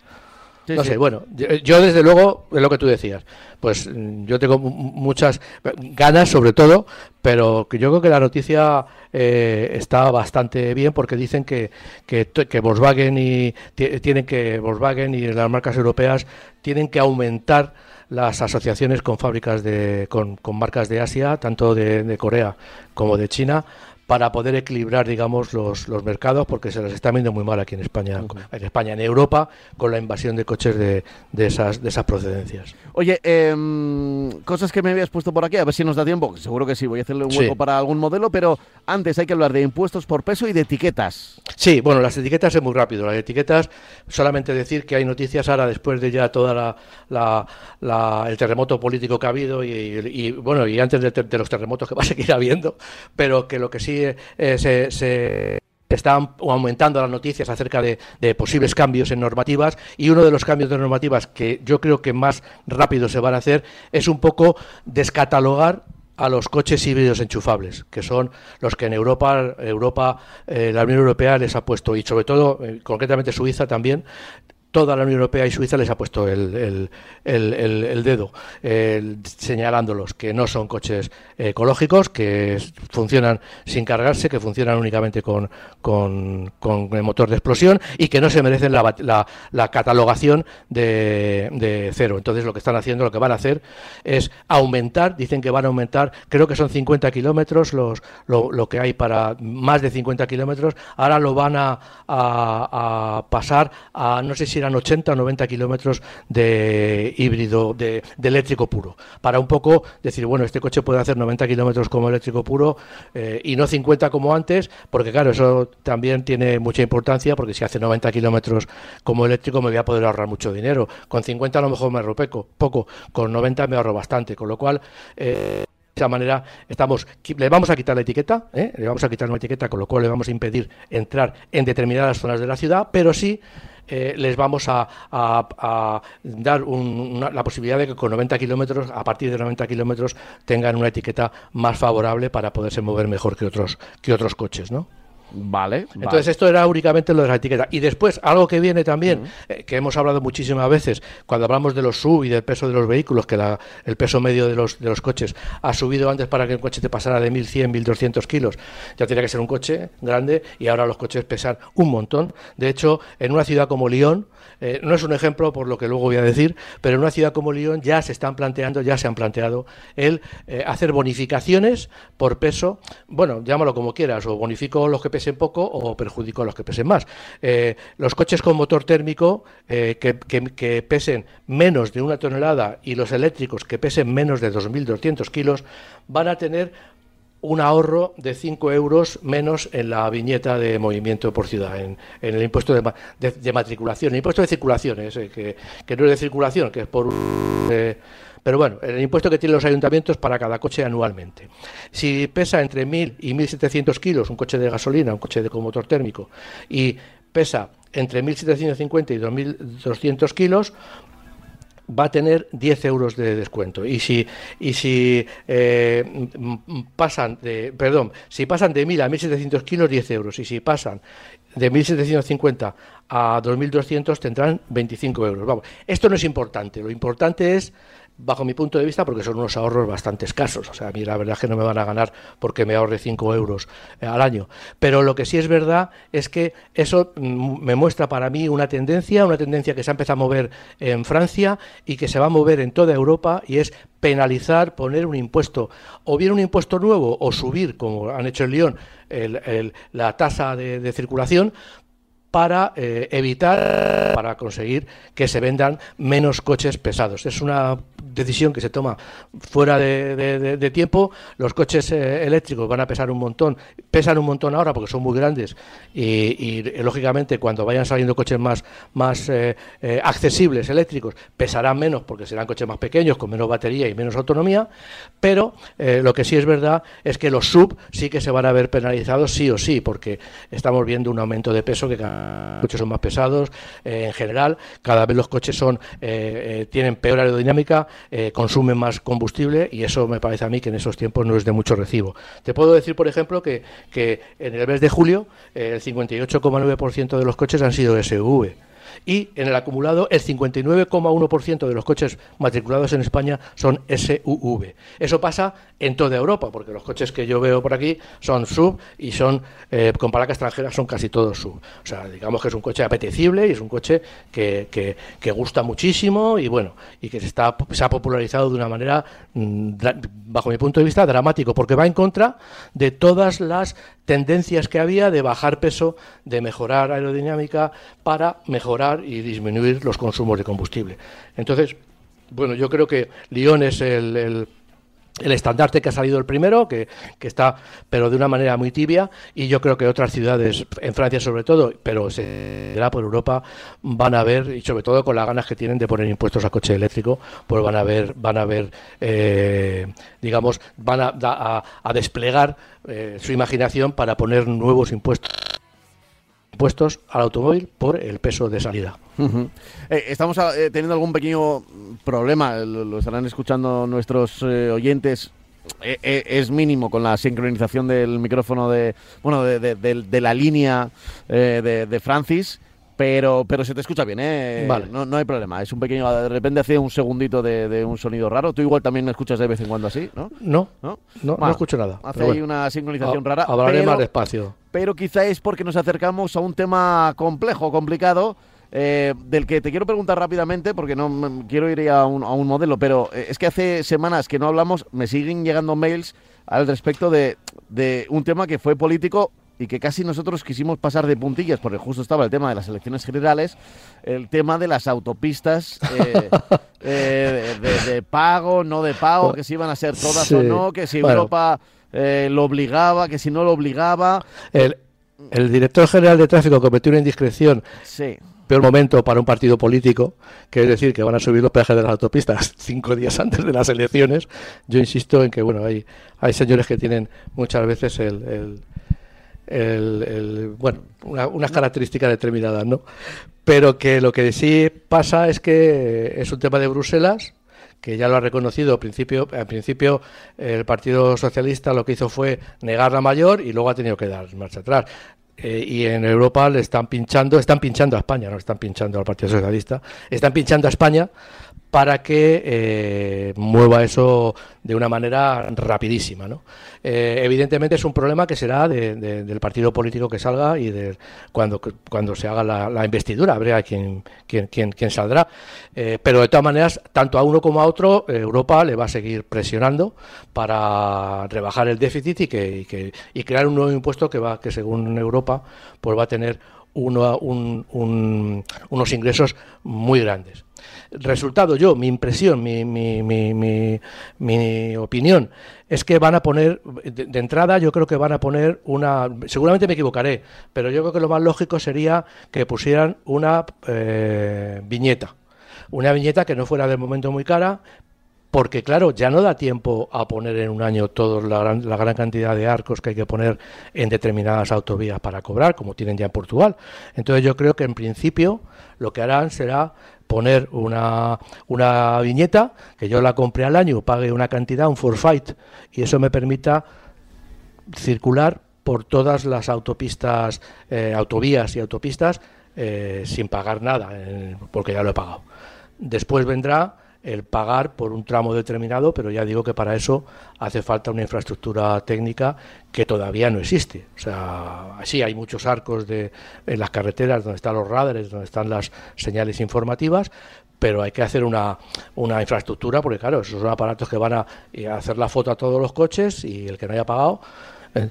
no sé, bueno, yo, desde luego, es lo que tú decías, pues mm, yo tengo muchas ganas sobre todo, pero yo creo que la noticia eh, está bastante bien porque dicen que, que, que Volkswagen y tienen que Volkswagen y las marcas europeas tienen que aumentar las asociaciones con fábricas de con, con marcas de Asia, tanto de, de Corea como de China, para poder equilibrar, digamos, los, los mercados, porque se las está viendo muy mal aquí en España, en España, en Europa, con la invasión de coches de, de esas, de esas procedencias. Oye, em, cosas que me habías puesto por aquí, a ver si nos da tiempo, seguro que sí, voy a hacerle un hueco para algún modelo, pero antes hay que hablar de impuestos por peso y de etiquetas. Sí, bueno, las etiquetas es muy rápido. Las etiquetas, solamente decir que hay noticias ahora después de ya toda la, el terremoto político que ha habido y, bueno, y antes de, los terremotos que va a seguir habiendo, pero que lo que sí eh, se, están aumentando las noticias acerca de, posibles cambios en normativas y uno de los cambios de normativas que yo creo que más rápido se van a hacer es un poco descatalogar a los coches híbridos enchufables, que son los que en Europa, Europa eh, la Unión Europea les ha puesto, y sobre todo, eh, concretamente Suiza también, toda la Unión Europea y Suiza les ha puesto el, dedo señalándolos que no son coches ecológicos, que funcionan sin cargarse, que funcionan únicamente con, con, el motor de explosión y que no se merecen la, la, catalogación de, de, cero. Entonces lo que están haciendo, lo que van a hacer es aumentar, dicen que van a aumentar, creo que son 50 kilómetros los, lo, lo, que hay para más de 50 kilómetros, ahora lo van a, a pasar a no sé si eran 80 o 90 kilómetros de híbrido, de, eléctrico puro, para un poco decir, bueno, este coche puede hacer 90 kilómetros como eléctrico puro eh, y no 50 como antes, porque claro, eso también tiene mucha importancia, porque si hace 90 kilómetros como eléctrico me voy a poder ahorrar mucho dinero. Con 50 a lo mejor me ahorro poco, con 90 me ahorro bastante, con lo cual... Eh, de esa manera estamos le vamos a quitar la etiqueta, ¿eh? le vamos a quitar una etiqueta, con lo cual le vamos a impedir entrar en determinadas zonas de la ciudad, pero sí eh, les vamos a, dar la posibilidad de que con 90 kilómetros, a partir de 90 kilómetros, tengan una etiqueta más favorable para poderse mover mejor que otros, que otros coches, ¿no? Vale. Entonces esto era únicamente lo de la etiqueta. Y después, algo que viene también, eh, que hemos hablado muchísimas veces, cuando hablamos de los sub y del peso de los vehículos, que el peso medio de los, de los coches ha subido antes para que el coche te pasara de 1.100, 1.200 kilos. Ya tenía que ser un coche grande y ahora los coches pesan un montón. De hecho, en una ciudad como Lyon, eh, no es un ejemplo por lo que luego voy a decir, pero en una ciudad como Lyon ya se están planteando, ya se han planteado el eh, hacer bonificaciones por peso, bueno, llámalo como quieras, o bonifico los que pesen poco o perjudico a los que pesen más. Eh, los coches con motor térmico que, que, pesen menos de una tonelada y los eléctricos que pesen menos de 2.200 kilos van a tener un ahorro de 5 euros menos en la viñeta de movimiento por ciudad, en, el impuesto de, matriculación, el impuesto de circulación, que, no es de circulación, que es por... Eh, pero bueno, el impuesto que tienen los ayuntamientos para cada coche anualmente. Si pesa entre 1.000 y 1.700 kilos un coche de gasolina, un coche de con motor térmico, y pesa entre 1.750 y 2.200 kilos, va a tener 10 euros de descuento. Y si, y si eh, pasan de, perdón, si pasan de 1.000 a 1.700 kilos, 10 euros. Y si pasan de 1.750 a 2.200 tendrán 25 euros. Vamos, esto no es importante. Lo importante es bajo mi punto de vista, porque son unos ahorros bastante escasos. O sea, a mí la verdad es que no me van a ganar porque me ahorre 5 euros eh, al año. Pero lo que sí es verdad es que eso mm, me muestra para mí una tendencia, una tendencia que se ha empezado a mover en Francia y que se va a mover en toda Europa y es penalizar, poner un impuesto, o bien un impuesto nuevo o subir, como han hecho en Lyon, la tasa de circulación, para eh, evitar, para conseguir que se vendan menos coches pesados. Es una decisión que se toma fuera de, tiempo. Los coches eh, eléctricos van a pesar un montón, pesan un montón ahora porque son muy grandes y, lógicamente cuando vayan saliendo coches más, más eh, accesibles eléctricos pesarán menos porque serán coches más pequeños, con menos batería y menos autonomía, pero lo que sí es verdad es que los sub sí que se van a ver penalizados sí o sí, porque estamos viendo un aumento de peso que coches son más pesados, eh, en general, cada vez los coches son eh, eh, tienen peor aerodinámica, consumen más combustible y eso me parece a mí que en esos tiempos no es de mucho recibo. Te puedo decir, por ejemplo, que, que en el mes de julio el 58,9% de los coches han sido SUV y en el acumulado el 59,1% de los coches matriculados en España son SUV. Eso pasa en toda Europa, porque los coches que yo veo por aquí son sub y son eh, con placa extranjera son casi todos sub. O sea, digamos que es un coche apetecible y es un coche que, que, gusta muchísimo y bueno, y que se, está, se ha popularizado de una manera, mm, bajo mi punto de vista, dramático, porque va en contra de todas las tendencias que había de bajar peso, de mejorar aerodinámica para mejorar y disminuir los consumos de combustible. Entonces, bueno, yo creo que Lyon es el, el estandarte que ha salido el primero, que, está, pero de una manera muy tibia, y yo creo que otras ciudades, en Francia sobre todo, pero se será por Europa, van a ver, y sobre todo con las ganas que tienen de poner impuestos a coche eléctrico, pues van a ver, van a ver, eh, digamos, van a, a, a desplegar eh, su imaginación para poner nuevos impuestos impuestos al automóvil por el peso de salida. Eh, estamos eh, teniendo algún pequeño problema, lo, estarán escuchando nuestros eh, oyentes. es mínimo con la sincronización del micrófono de bueno de, de, de, de la línea eh, de, Francis pero, pero se te escucha bien, ¿eh? Vale. No, no hay problema. Es un pequeño. De repente hace un segundito de, de, un sonido raro. Tú igual también me escuchas de vez en cuando así, ¿no? No, no, no, bueno, no escucho nada. Hace ahí bueno. una sincronización a, rara. Hablaré pero, más despacio. Pero quizá es porque nos acercamos a un tema complejo, complicado. Eh, del que te quiero preguntar rápidamente, porque no me, quiero ir a un, a un modelo, pero eh, es que hace semanas que no hablamos, me siguen llegando mails al respecto de, de un tema que fue político y que casi nosotros quisimos pasar de puntillas, porque justo estaba el tema de las elecciones generales, el tema de las autopistas eh, eh, de, de, pago, no de pago, que si iban a ser todas sí. o no, que si bueno. Europa eh, lo obligaba, que si no lo obligaba. El, el, director general de tráfico cometió una indiscreción. Sí. Peor momento para un partido político, que es decir, que van a subir los peajes de las autopistas cinco días antes de las elecciones. Yo insisto en que, bueno, hay, hay señores que tienen muchas veces el, el el, bueno, una, unas características determinadas, ¿no? Pero que lo que sí pasa es que es un tema de Bruselas, que ya lo ha reconocido al principio, al principio el Partido Socialista lo que hizo fue negar la mayor y luego ha tenido que dar marcha atrás. Eh, y en Europa le están pinchando, están pinchando a España, no están pinchando al Partido Socialista, están pinchando a España para que eh, mueva eso de una manera rapidísima. ¿no? Eh, evidentemente es un problema que será de, de, del partido político que salga y de cuando, cuando se haga la, investidura, habría quien, quien, quien, saldrá. Eh, pero de todas maneras, tanto a uno como a otro, Europa le va a seguir presionando para rebajar el déficit y, que, y, que, y crear un nuevo impuesto que, va, que según Europa pues va a tener uno, un, un, unos ingresos muy grandes. Resultado, yo, mi impresión, mi, mi, mi, mi, opinión, es que van a poner, de, de, entrada yo creo que van a poner una, seguramente me equivocaré, pero yo creo que lo más lógico sería que pusieran una eh, viñeta. Una viñeta que no fuera de momento muy cara, porque claro, ya no da tiempo a poner en un año toda la gran, cantidad de arcos que hay que poner en determinadas autovías para cobrar, como tienen ya en Portugal. Entonces yo creo que en principio lo que harán será poner una, una viñeta, que yo la compré al año, pague una cantidad, un forfait, y eso me permita circular por todas las autopistas, eh, autovías y autopistas eh, sin pagar nada, eh, porque ya lo he pagado. Después vendrá el pagar por un tramo determinado, pero ya digo que para eso hace falta una infraestructura técnica que todavía no existe. O sea, sí hay muchos arcos de, en las carreteras donde están los radares, donde están las señales informativas, pero hay que hacer una, una infraestructura, porque claro, esos son aparatos que van a, a, hacer la foto a todos los coches y el que no haya pagado, eh,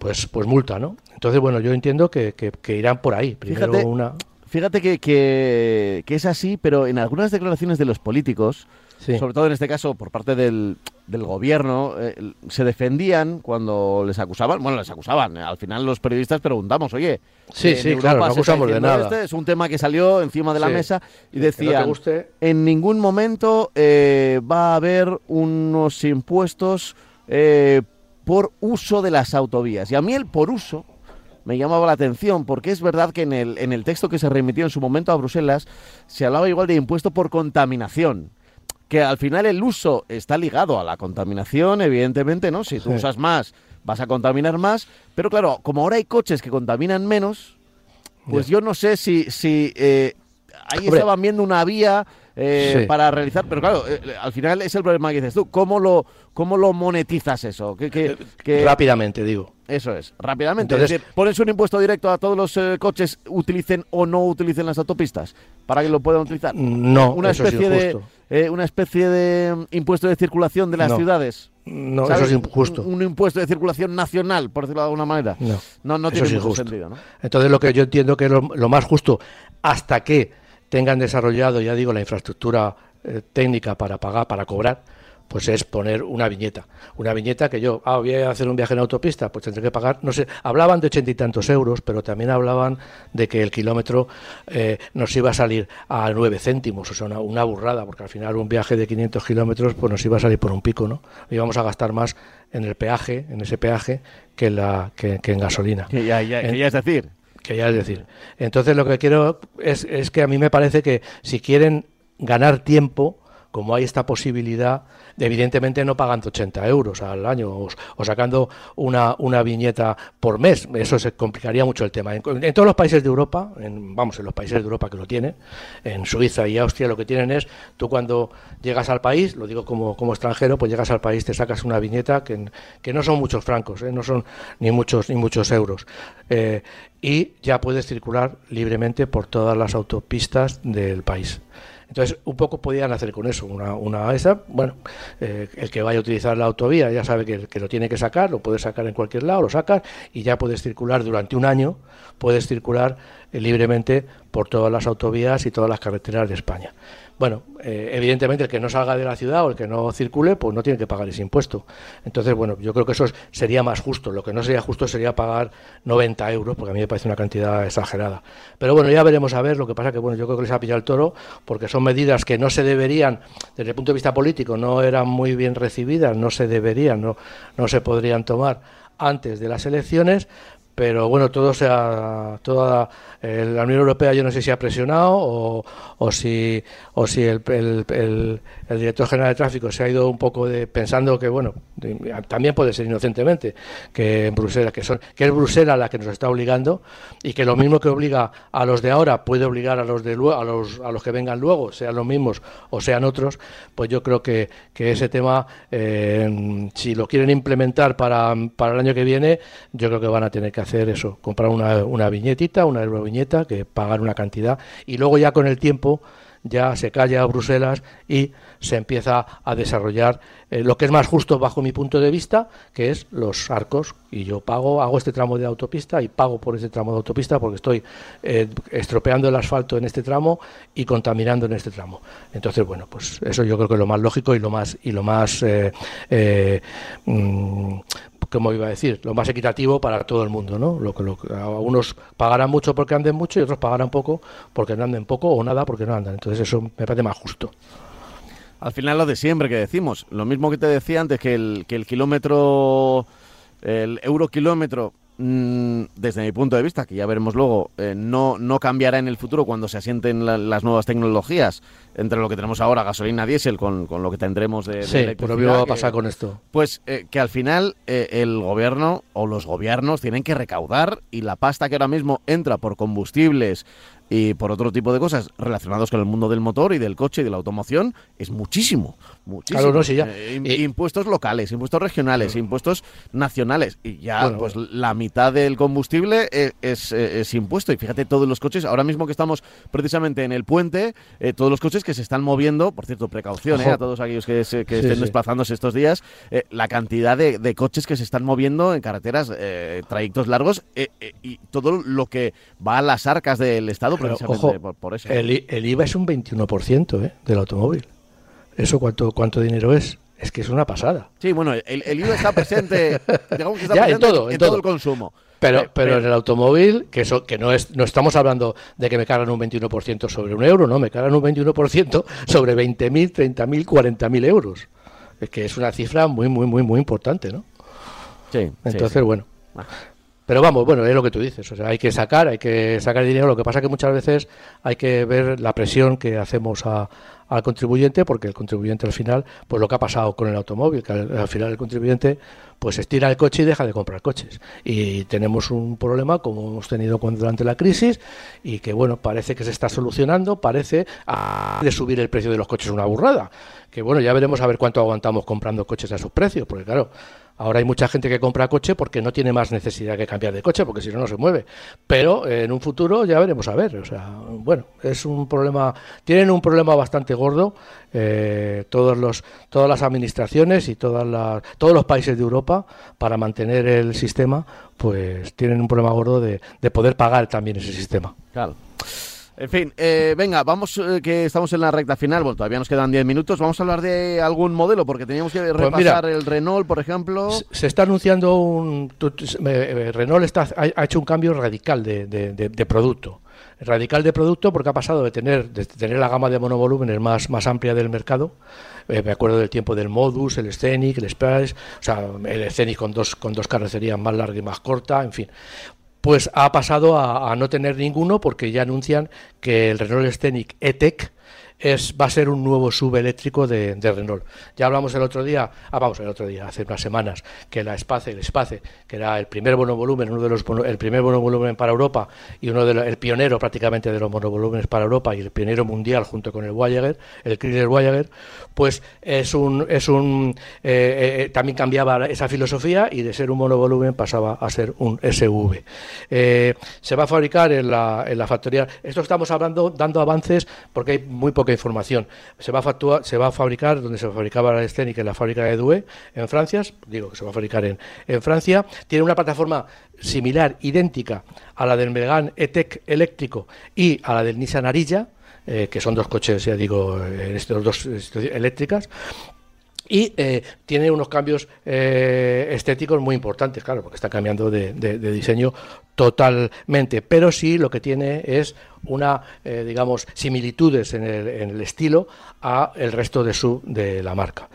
pues, pues multa, ¿no? Entonces, bueno, yo entiendo que, que, que irán por ahí. Primero Fíjate. una Fíjate que, que, que, es así, pero en algunas declaraciones de los políticos, sí. sobre todo en este caso por parte del, del gobierno, eh, se defendían cuando les acusaban, bueno, les acusaban, al final los periodistas preguntamos, oye, sí, sí, claro, no acusamos de nada. Este? Es un tema que salió encima de la sí. mesa y decían, no en ningún momento eh, va a haber unos impuestos eh, por uso de las autovías. Y a mí el por uso me llamaba la atención, porque es verdad que en el, en el texto que se remitió en su momento a Bruselas se hablaba igual de impuesto por contaminación. Que al final el uso está ligado a la contaminación, evidentemente, ¿no? Si tú sí. usas más, vas a contaminar más. Pero claro, como ahora hay coches que contaminan menos, pues yo no sé si, si eh, ahí Hombre. estaban viendo una vía eh, sí. para realizar. Pero claro, eh, al final es el problema que dices tú. ¿Cómo lo, cómo lo monetizas eso? ¿Qué, qué, qué... Rápidamente, digo. Eso es, rápidamente. Entonces, es decir, pones un impuesto directo a todos los eh, coches, utilicen o no utilicen las autopistas, para que lo puedan utilizar. No, una eso especie es de eh, una especie de mm, impuesto de circulación de las no. ciudades. No, ¿sabes? eso es injusto. Un, un, impuesto de circulación nacional, por decirlo de alguna manera. No, no, no tiene es mucho sentido. ¿no? Entonces, lo que yo entiendo que es lo, lo más justo, hasta que tengan desarrollado, ya digo, la infraestructura eh, técnica para pagar, para cobrar, pues es poner una viñeta. Una viñeta que yo, ah, voy a hacer un viaje en autopista, pues tendré que pagar, no sé, hablaban de ochenta y tantos euros, pero también hablaban de que el kilómetro eh, nos iba a salir a nueve céntimos, o sea, una, burrada, porque al final un viaje de 500 kilómetros pues nos iba a salir por un pico, ¿no? Íbamos a gastar más en el peaje, en ese peaje, que, la, que, en gasolina. Que ya, ya, es decir. Que ya es decir. Entonces lo que quiero es, es que a mí me parece que si quieren ganar tiempo, como hay esta posibilidad, evidentemente no pagando 80 euros al año o, sacando una, viñeta por mes. Eso se complicaría mucho el tema. En, todos los países de Europa, en, vamos, en los países de Europa que lo tienen, en Suiza y Austria lo que tienen es, tú cuando llegas al país, lo digo como, como extranjero, pues llegas al país, te sacas una viñeta que, que no son muchos francos, ¿eh? no son ni muchos, ni muchos euros. Eh, y ya puedes circular libremente por todas las autopistas del país. Entonces, un poco podían hacer con eso, una, una esa, bueno, eh, el que vaya a utilizar la autovía ya sabe que, que, lo tiene que sacar, lo puedes sacar en cualquier lado, lo sacas y ya puedes circular durante un año, puedes circular eh, libremente por todas las autovías y todas las carreteras de España. Bueno, eh, evidentemente el que no salga de la ciudad o el que no circule, pues no tiene que pagar ese impuesto. Entonces, bueno, yo creo que eso sería más justo. Lo que no sería justo sería pagar 90 euros, porque a mí me parece una cantidad exagerada. Pero bueno, ya veremos a ver. Lo que pasa que, bueno, yo creo que les ha pillado el toro, porque son medidas que no se deberían, desde el punto de vista político, no eran muy bien recibidas, no se deberían, no, no se podrían tomar antes de las elecciones, pero bueno, todo sea, toda eh, la Unión Europea yo no sé si ha presionado o, o si, o si el, el, el, director general de tráfico se ha ido un poco de, pensando que, bueno, también puede ser inocentemente, que en Bruselas, que, son, que es Bruselas la que nos está obligando y que lo mismo que obliga a los de ahora puede obligar a los, de, a los, a los que vengan luego, sean los mismos o sean otros, pues yo creo que, que ese tema, eh, si lo quieren implementar para, para el año que viene, yo creo que van a tener que hacer eso, comprar una, una viñetita, una euroviñeta, que pagar una cantidad y luego ya con el tiempo ya se calla a Bruselas y se empieza a desarrollar eh, lo que es más justo bajo mi punto de vista, que es los arcos. Y yo pago, hago este tramo de autopista y pago por ese tramo de autopista porque estoy eh, estropeando el asfalto en este tramo y contaminando en este tramo. Entonces, bueno, pues eso yo creo que es lo más lógico y lo más y lo más eh, mm, como iba a decir, lo más equitativo para todo el mundo, ¿no? Lo lo unos pagarán mucho porque anden mucho y otros pagarán poco porque no anden poco o nada porque no andan. Entonces eso me parece más justo. Al final lo de siempre que decimos, lo mismo que te decía antes que el, que el kilómetro, el euro kilómetro desde mi punto de vista, que ya veremos luego, eh, no, no cambiará en el futuro cuando se asienten las nuevas tecnologías entre lo que tenemos ahora, gasolina diésel, con, con lo que tendremos de, sí, pero ¿qué va a pasar con esto? Pues eh, que al final eh, el gobierno o los gobiernos tienen que recaudar y la pasta que ahora mismo entra por combustibles y por otro tipo de cosas relacionados con el mundo del motor y del coche y de la automoción es muchísimo, muchísimo. Eh, impuestos locales, impuestos regionales, impuestos nacionales y ya pues la mitad del combustible e, es, es, impuesto y fíjate todos los coches, ahora mismo que estamos precisamente en el puente, eh, todos los coches que se están moviendo, por cierto, precaución eh, a todos aquellos que, que estén desplazándose estos días, la cantidad de, coches que se están moviendo en carreteras, trayectos largos y todo lo que va a las arcas del Estado ojo, por, eso. El, IVA es un 21% ¿eh? del automóvil. ¿Eso cuánto, cuánto dinero es? Es que es una pasada. Sí, bueno, el, IVA está presente, digamos que está presente en todo, en, todo. el consumo. Pero, pero, en el automóvil, que eso que no es no estamos hablando de que me cargan un 21% sobre un euro, no, me cargan un 21% sobre 20.000, 30.000, 40.000 euros. Es que es una cifra muy, muy, muy, muy importante, ¿no? Sí. Entonces, bueno. Ah. Pero vamos, bueno, es lo que tú dices, o sea, hay que sacar, hay que sacar dinero, lo que pasa que muchas veces hay que ver la presión que hacemos al contribuyente, porque el contribuyente al final, pues lo que ha pasado con el automóvil, que al, final el contribuyente pues estira el coche y deja de comprar coches. Y tenemos un problema como hemos tenido durante la crisis y que bueno, parece que se está solucionando, parece de subir el precio de los coches una burrada. Que bueno, ya veremos a ver cuánto aguantamos comprando coches a sus precios, porque claro, Ahora hay mucha gente que compra coche porque no tiene más necesidad que cambiar de coche, porque si no, no se mueve. Pero en un futuro ya veremos a ver. O sea, bueno, es un problema. Tienen un problema bastante gordo eh, todos los, todas las administraciones y todas las, todos los países de Europa para mantener el sistema, pues tienen un problema gordo de, de poder pagar también ese sistema. Claro. En fin, eh, venga, vamos, eh, que estamos en la recta final, bueno, todavía nos quedan 10 minutos, vamos a hablar de algún modelo, porque teníamos que pues repasar el Renault, por ejemplo. Se está anunciando un... Eh, Renault está, ha, hecho un cambio radical de, producto. Radical de producto porque ha pasado de tener, de tener la gama de monovolúmenes más, más amplia del mercado, me acuerdo del tiempo del Modus, el Scenic, el Space, o sea, el Scenic con dos, con dos carrocerías más larga y más corta, en fin pues ha pasado a, no tener ninguno porque ya anuncian que el Renault Scenic E-Tech va a ser un nuevo subeléctrico de, de Renault. Ya hablamos el otro día, ah, vamos, el otro día, hace unas semanas, que la Space, el Space, que era el primer monovolumen, uno de los el primer monovolumen para Europa y uno de el pionero prácticamente de los monovolúmenes para Europa y el pionero mundial junto con el Voyager, el Chrysler Voyager, pues es un es un eh, eh, eh, también cambiaba esa filosofía y de ser un monovolumen pasaba a ser un SV. se va a fabricar en la, en la factoría. Esto estamos hablando dando avances porque hay muy poca información. Se va a, se va a fabricar donde se fabricaba la Scenic, en la fábrica de Douai, en Francia, digo que se va a fabricar en, en Francia. Tiene una plataforma similar, idéntica a la del Megane E-Tech eléctrico y a la del Nissan Ariya, eh, que son dos coches, ya digo, en estos dos eléctricas, y eh, tiene unos cambios eh, estéticos muy importantes, claro, porque está cambiando de, diseño totalmente, pero sí lo que tiene es una, eh, digamos, similitudes en el, en el, estilo a el resto de su de la marca.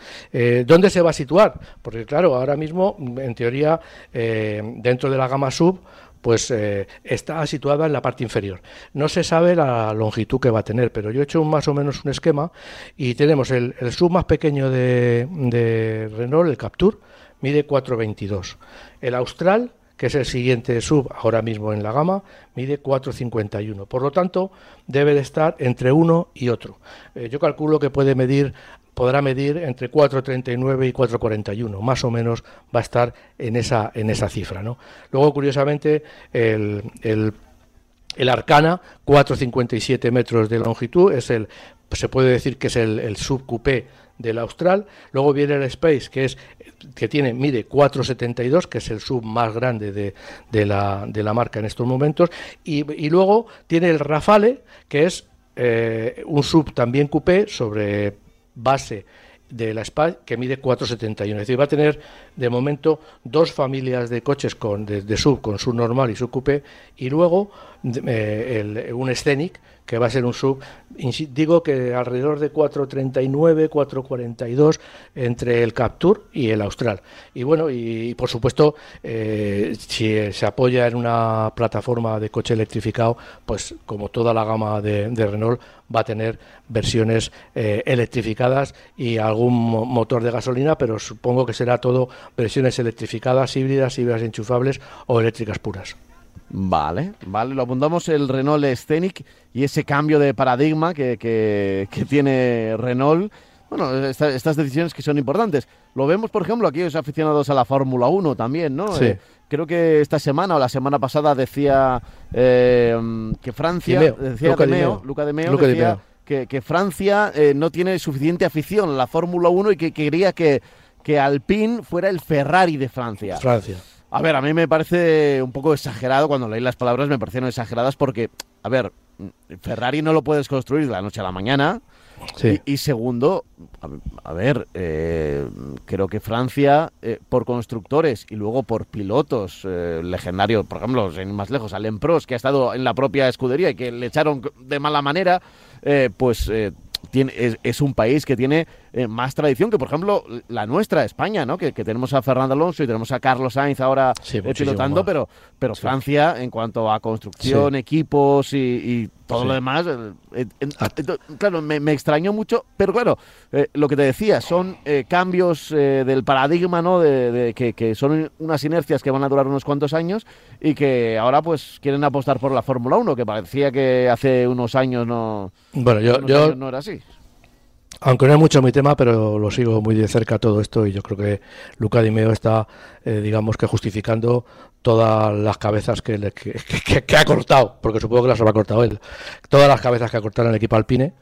¿Dónde se va a situar? Porque claro, ahora mismo, en teoría, dentro de la gama sub, pues eh, está situada en la parte inferior. No se sabe la longitud que va a tener, pero yo he hecho más o menos un esquema y tenemos el, sub más pequeño de, Renault, el Capture, mide 4,22. El Austral, que es el siguiente sub ahora mismo en la gama, mide 4,51. Por lo tanto, debe de estar entre uno y otro. Eh, yo calculo que puede medir podrá medir entre 4,39 y 4,41, más o menos va a estar en esa, en esa cifra. ¿no? Luego, curiosamente, el, el, el Arcana, 4,57 metros de longitud, es el, se puede decir que es el, el subcoupé del Austral. Luego viene el Space, que es que tiene mide 4,72, que es el sub más grande de, de, la, de la marca en estos momentos. Y, y luego tiene el Rafale, que es eh, un sub también coupé sobre base de la SPA que mide 4,71. Es decir, va a tener de momento dos familias de coches con de, sub, con sub normal y sub coupé, y luego eh, un Scenic que va a ser un sub, digo que alrededor de 4.39, 4.42 entre el Capture y el Austral. Y bueno, y, por supuesto, eh, si se apoya en una plataforma de coche electrificado, pues como toda la gama de, Renault va a tener versiones eh, electrificadas y algún motor de gasolina, pero supongo que será todo versiones electrificadas, híbridas, híbridas enchufables o eléctricas puras. Vale, vale, lo apuntamos el Renault Scenic y ese cambio de paradigma que, que, tiene Renault. Bueno, estas decisiones que son importantes. Lo vemos, por ejemplo, aquí los aficionados a la Fórmula 1 también, ¿no? Sí. Eh, creo que esta semana o la semana pasada decía eh, que Francia, decía Luca de Meo, Luca de Meo, decía Que, que, Francia eh, no tiene suficiente afición a la Fórmula 1 y que quería que, que Alpine fuera el Ferrari de Francia. Francia. A ver, a mí me parece un poco exagerado cuando leí las palabras, me parecieron exageradas porque, a ver, Ferrari no lo puedes construir de la noche a la mañana. Y, segundo, a, ver, eh, creo que Francia, eh, por constructores y luego por pilotos eh, legendarios, por ejemplo, sin más lejos, Alain Prost, que ha estado en la propia escudería y que le echaron de mala manera, pues es, un país que tiene eh, más tradición que, por ejemplo, la nuestra, España, ¿no? Que, tenemos a Fernando Alonso y tenemos a Carlos Sainz ahora eh, pilotando, pero, pero Francia, en cuanto a construcción, equipos y, todo lo demás, eh, ah. claro, me, extrañó mucho, pero claro, lo que te decía, son cambios del paradigma, ¿no? De, que, que, son unas inercias que van a durar unos cuantos años y que ahora pues quieren apostar por la Fórmula 1, que parecía que hace unos años no, bueno, yo, yo no era así. Aunque no es mucho mi tema, pero lo sigo muy de cerca todo esto y yo creo que Luca Di Meo está, eh, digamos que justificando todas las cabezas que, que, ha cortado, porque supongo que las habrá cortado él, todas las cabezas que ha cortado en el equipo Alpine,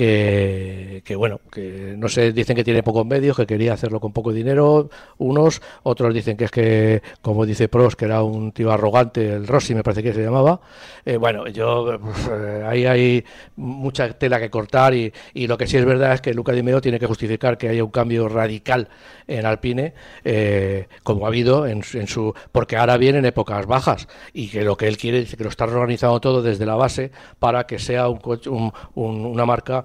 que, bueno, que no sé, dicen que tiene pocos medios, que quería hacerlo con poco dinero, unos, otros dicen que es que, como dice Pros, que era un tío arrogante, el Rossi me parece que se llamaba. Eh, bueno, yo, pues, eh, ahí hay mucha tela que cortar y, lo que sí es verdad es que Luca Di Meo tiene que justificar que haya un cambio radical en Alpine, eh, como ha habido en, en, su, porque ahora vienen épocas bajas y que lo que él quiere es que lo está organizando todo desde la base para que sea un, un, una marca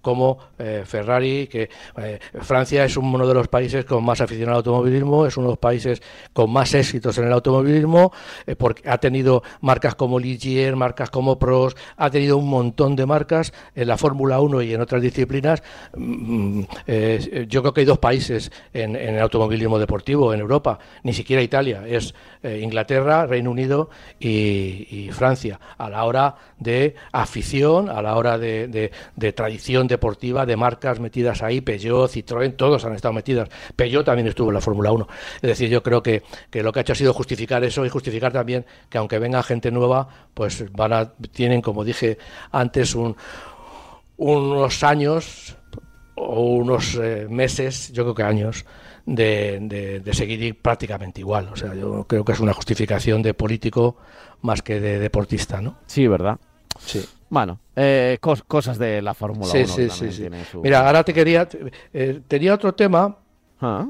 como eh, Ferrari, que eh, Francia es uno de los países con más afición al automovilismo, es uno de los países con más éxitos en el automovilismo, eh, porque ha tenido marcas como Ligier, marcas como Pros, ha tenido un montón de marcas en la Fórmula 1 y en otras disciplinas. Mm, yo creo que hay dos países en, el automovilismo deportivo en Europa, ni siquiera Italia, es Inglaterra, Reino Unido y, Francia, a la hora de afición, a la hora de tradición deportiva de marcas metidas ahí, Peugeot, Citroën, todos han estado metidas. Peugeot también estuvo en la Fórmula 1. Es decir, yo creo que, que, lo que ha hecho ha sido justificar eso y justificar también que aunque venga gente nueva, pues van a, tienen, como dije antes, un, unos años o unos eh, meses, yo creo que años, de, de, seguir prácticamente igual. O sea, yo creo que es una justificación de político más que de deportista, ¿no? Sí, ¿verdad? Sí. Bueno, eh, cosas de la Fórmula 1. Sí, sí, sí. Mira, ahora te quería. Eh, tenía otro tema. Ah.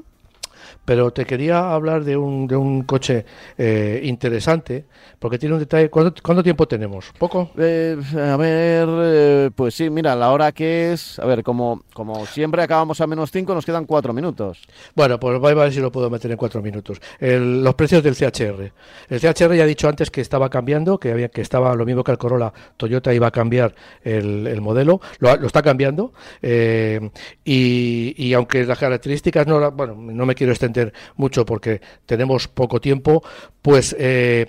Pero te quería hablar de un, de un coche eh, interesante, porque tiene un detalle. ¿Cuánto, tiempo tenemos? ¿Poco? Eh, a ver, eh, pues sí, mira, la hora que es. A ver, como, como siempre acabamos a menos 5, nos quedan 4 minutos. Bueno, pues voy a ver si lo puedo meter en 4 minutos. los precios del CHR. El CHR ya ha dicho antes que estaba cambiando, que, había, que estaba lo mismo que el Corolla, Toyota iba a cambiar el, el modelo. Lo, lo, está cambiando. y, y aunque las características no. Bueno, no me quiero extender mucho porque tenemos poco tiempo, pues eh,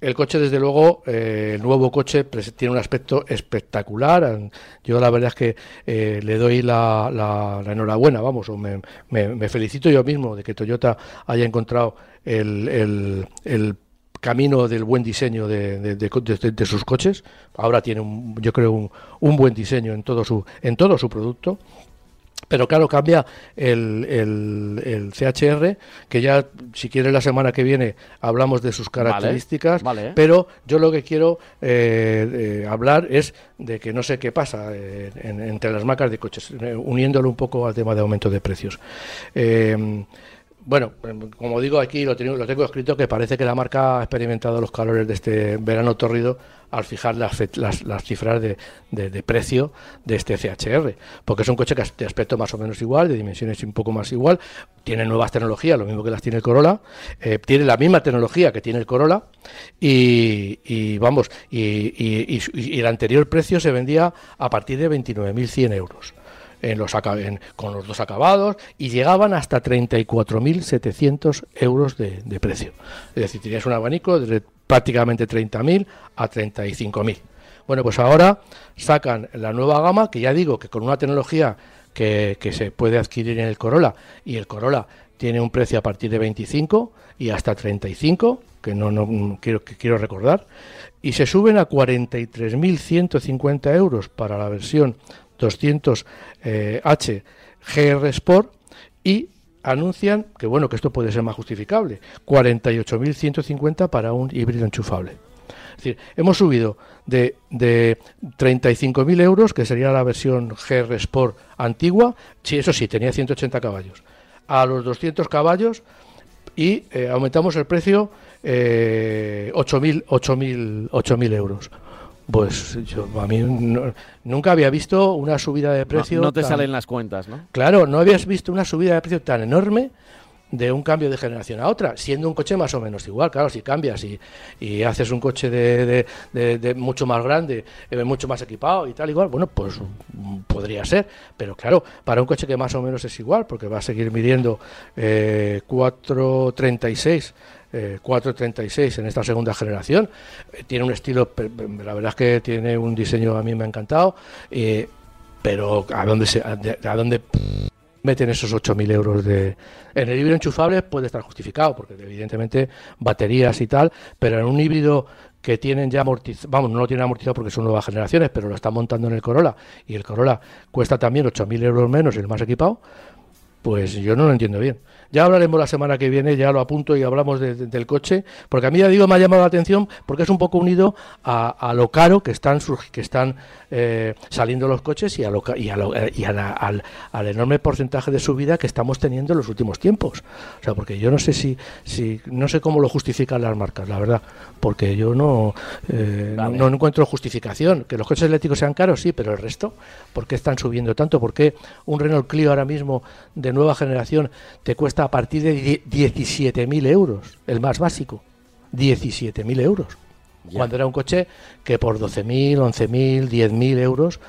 el coche, desde luego, eh, el nuevo coche tiene un aspecto espectacular. Yo la verdad es que eh, le doy la, la, enhorabuena, vamos, o me, me, felicito yo mismo de que Toyota haya encontrado el, el, el camino del buen diseño de, de, de, sus coches. Ahora tiene, un, yo creo, un, un, buen diseño en todo su, en todo su producto. Pero claro, cambia el, el, CHR, que ya si quieres la semana que viene hablamos de sus características, pero yo lo que quiero eh, eh, hablar es de que no sé qué pasa eh, entre las marcas de coches, uniéndolo un poco al tema de aumento de precios. Bueno, como digo aquí, lo tengo, lo tengo escrito que parece que la marca ha experimentado los calores de este verano torrido al fijar las, las, cifras de, precio de este CHR, porque es un coche que de aspecto más o menos igual, de dimensiones un poco más igual, tiene nuevas tecnologías, lo mismo que las tiene el Corolla, eh, tiene la misma tecnología que tiene el Corolla y, vamos, y, y el anterior precio se vendía a partir de 29.100 euros en los, con los dos acabados y llegaban hasta 34.700 euros de, precio. Es decir, tenías un abanico de prácticamente 30.000 a 35.000. Bueno, pues ahora sacan la nueva gama, que ya digo que con una tecnología que, se puede adquirir en el Corolla, y el Corolla tiene un precio a partir de 25 y hasta 35, que no, no quiero, que quiero recordar, y se suben a 43.150 euros para la versión 200H eh, GR Sport y anuncian que bueno que esto puede ser más justificable 48.150 para un híbrido enchufable. Es decir hemos subido de, de 35.000 euros que sería la versión GR Sport antigua sí eso sí tenía 180 caballos a los 200 caballos y eh, aumentamos el precio eh, 8.000 euros pues yo a mí nunca había visto una subida de precio. No, te salen las cuentas, ¿no? Claro, no habías visto una subida de precio tan enorme de un cambio de generación a otra, siendo un coche más o menos igual. Claro, si cambias y, y haces un coche de, de, mucho más grande, eh, mucho más equipado y tal, igual, bueno, pues podría ser. Pero claro, para un coche que más o menos es igual, porque va a seguir midiendo eh, 436 436 en esta segunda generación. Eh, tiene un estilo, la verdad es que tiene un diseño a mí me ha encantado, eh, pero ¿a dónde, se, a, dónde meten esos 8.000 euros de... En el híbrido enchufable puede estar justificado, porque evidentemente baterías y tal, pero en un híbrido que tienen ya amortizado, vamos, no lo tienen amortizado porque son nuevas generaciones, pero lo están montando en el Corolla y el Corolla cuesta también 8.000 euros menos el más equipado, pues yo no lo entiendo bien. Ya hablaremos la semana que viene, ya lo apunto y hablamos del coche, porque a mí ya digo me ha llamado la atención porque es un poco unido a, lo caro que están que están eh, saliendo los coches y, a y, al, enorme porcentaje de subida que estamos teniendo en los últimos tiempos. O sea, porque yo no sé si, si no sé cómo lo justifican las marcas, la verdad, porque yo no, eh, no, encuentro justificación. Que los coches eléctricos sean caros, sí, pero el resto, ¿por qué están subiendo tanto? ¿Por qué un Renault Clio ahora mismo de nueva generación te cuesta a partir de 17.000 euros, el más básico. 17.000 euros. Cuando era un coche que por 12.000, 11.000, 10.000 euros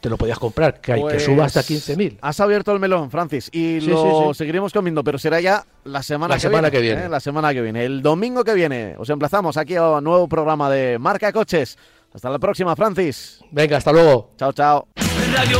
te lo podías comprar, que, hay, que suba hasta 15.000. Pues has abierto el melón, Francis, y lo seguiremos comiendo, pero será ya la semana, que, semana viene, que viene. ¿eh? La semana que viene. El domingo que viene os emplazamos aquí a un nuevo programa de Marca Coches. Hasta la próxima, Francis. Venga, hasta luego. Chao, chao. Radio.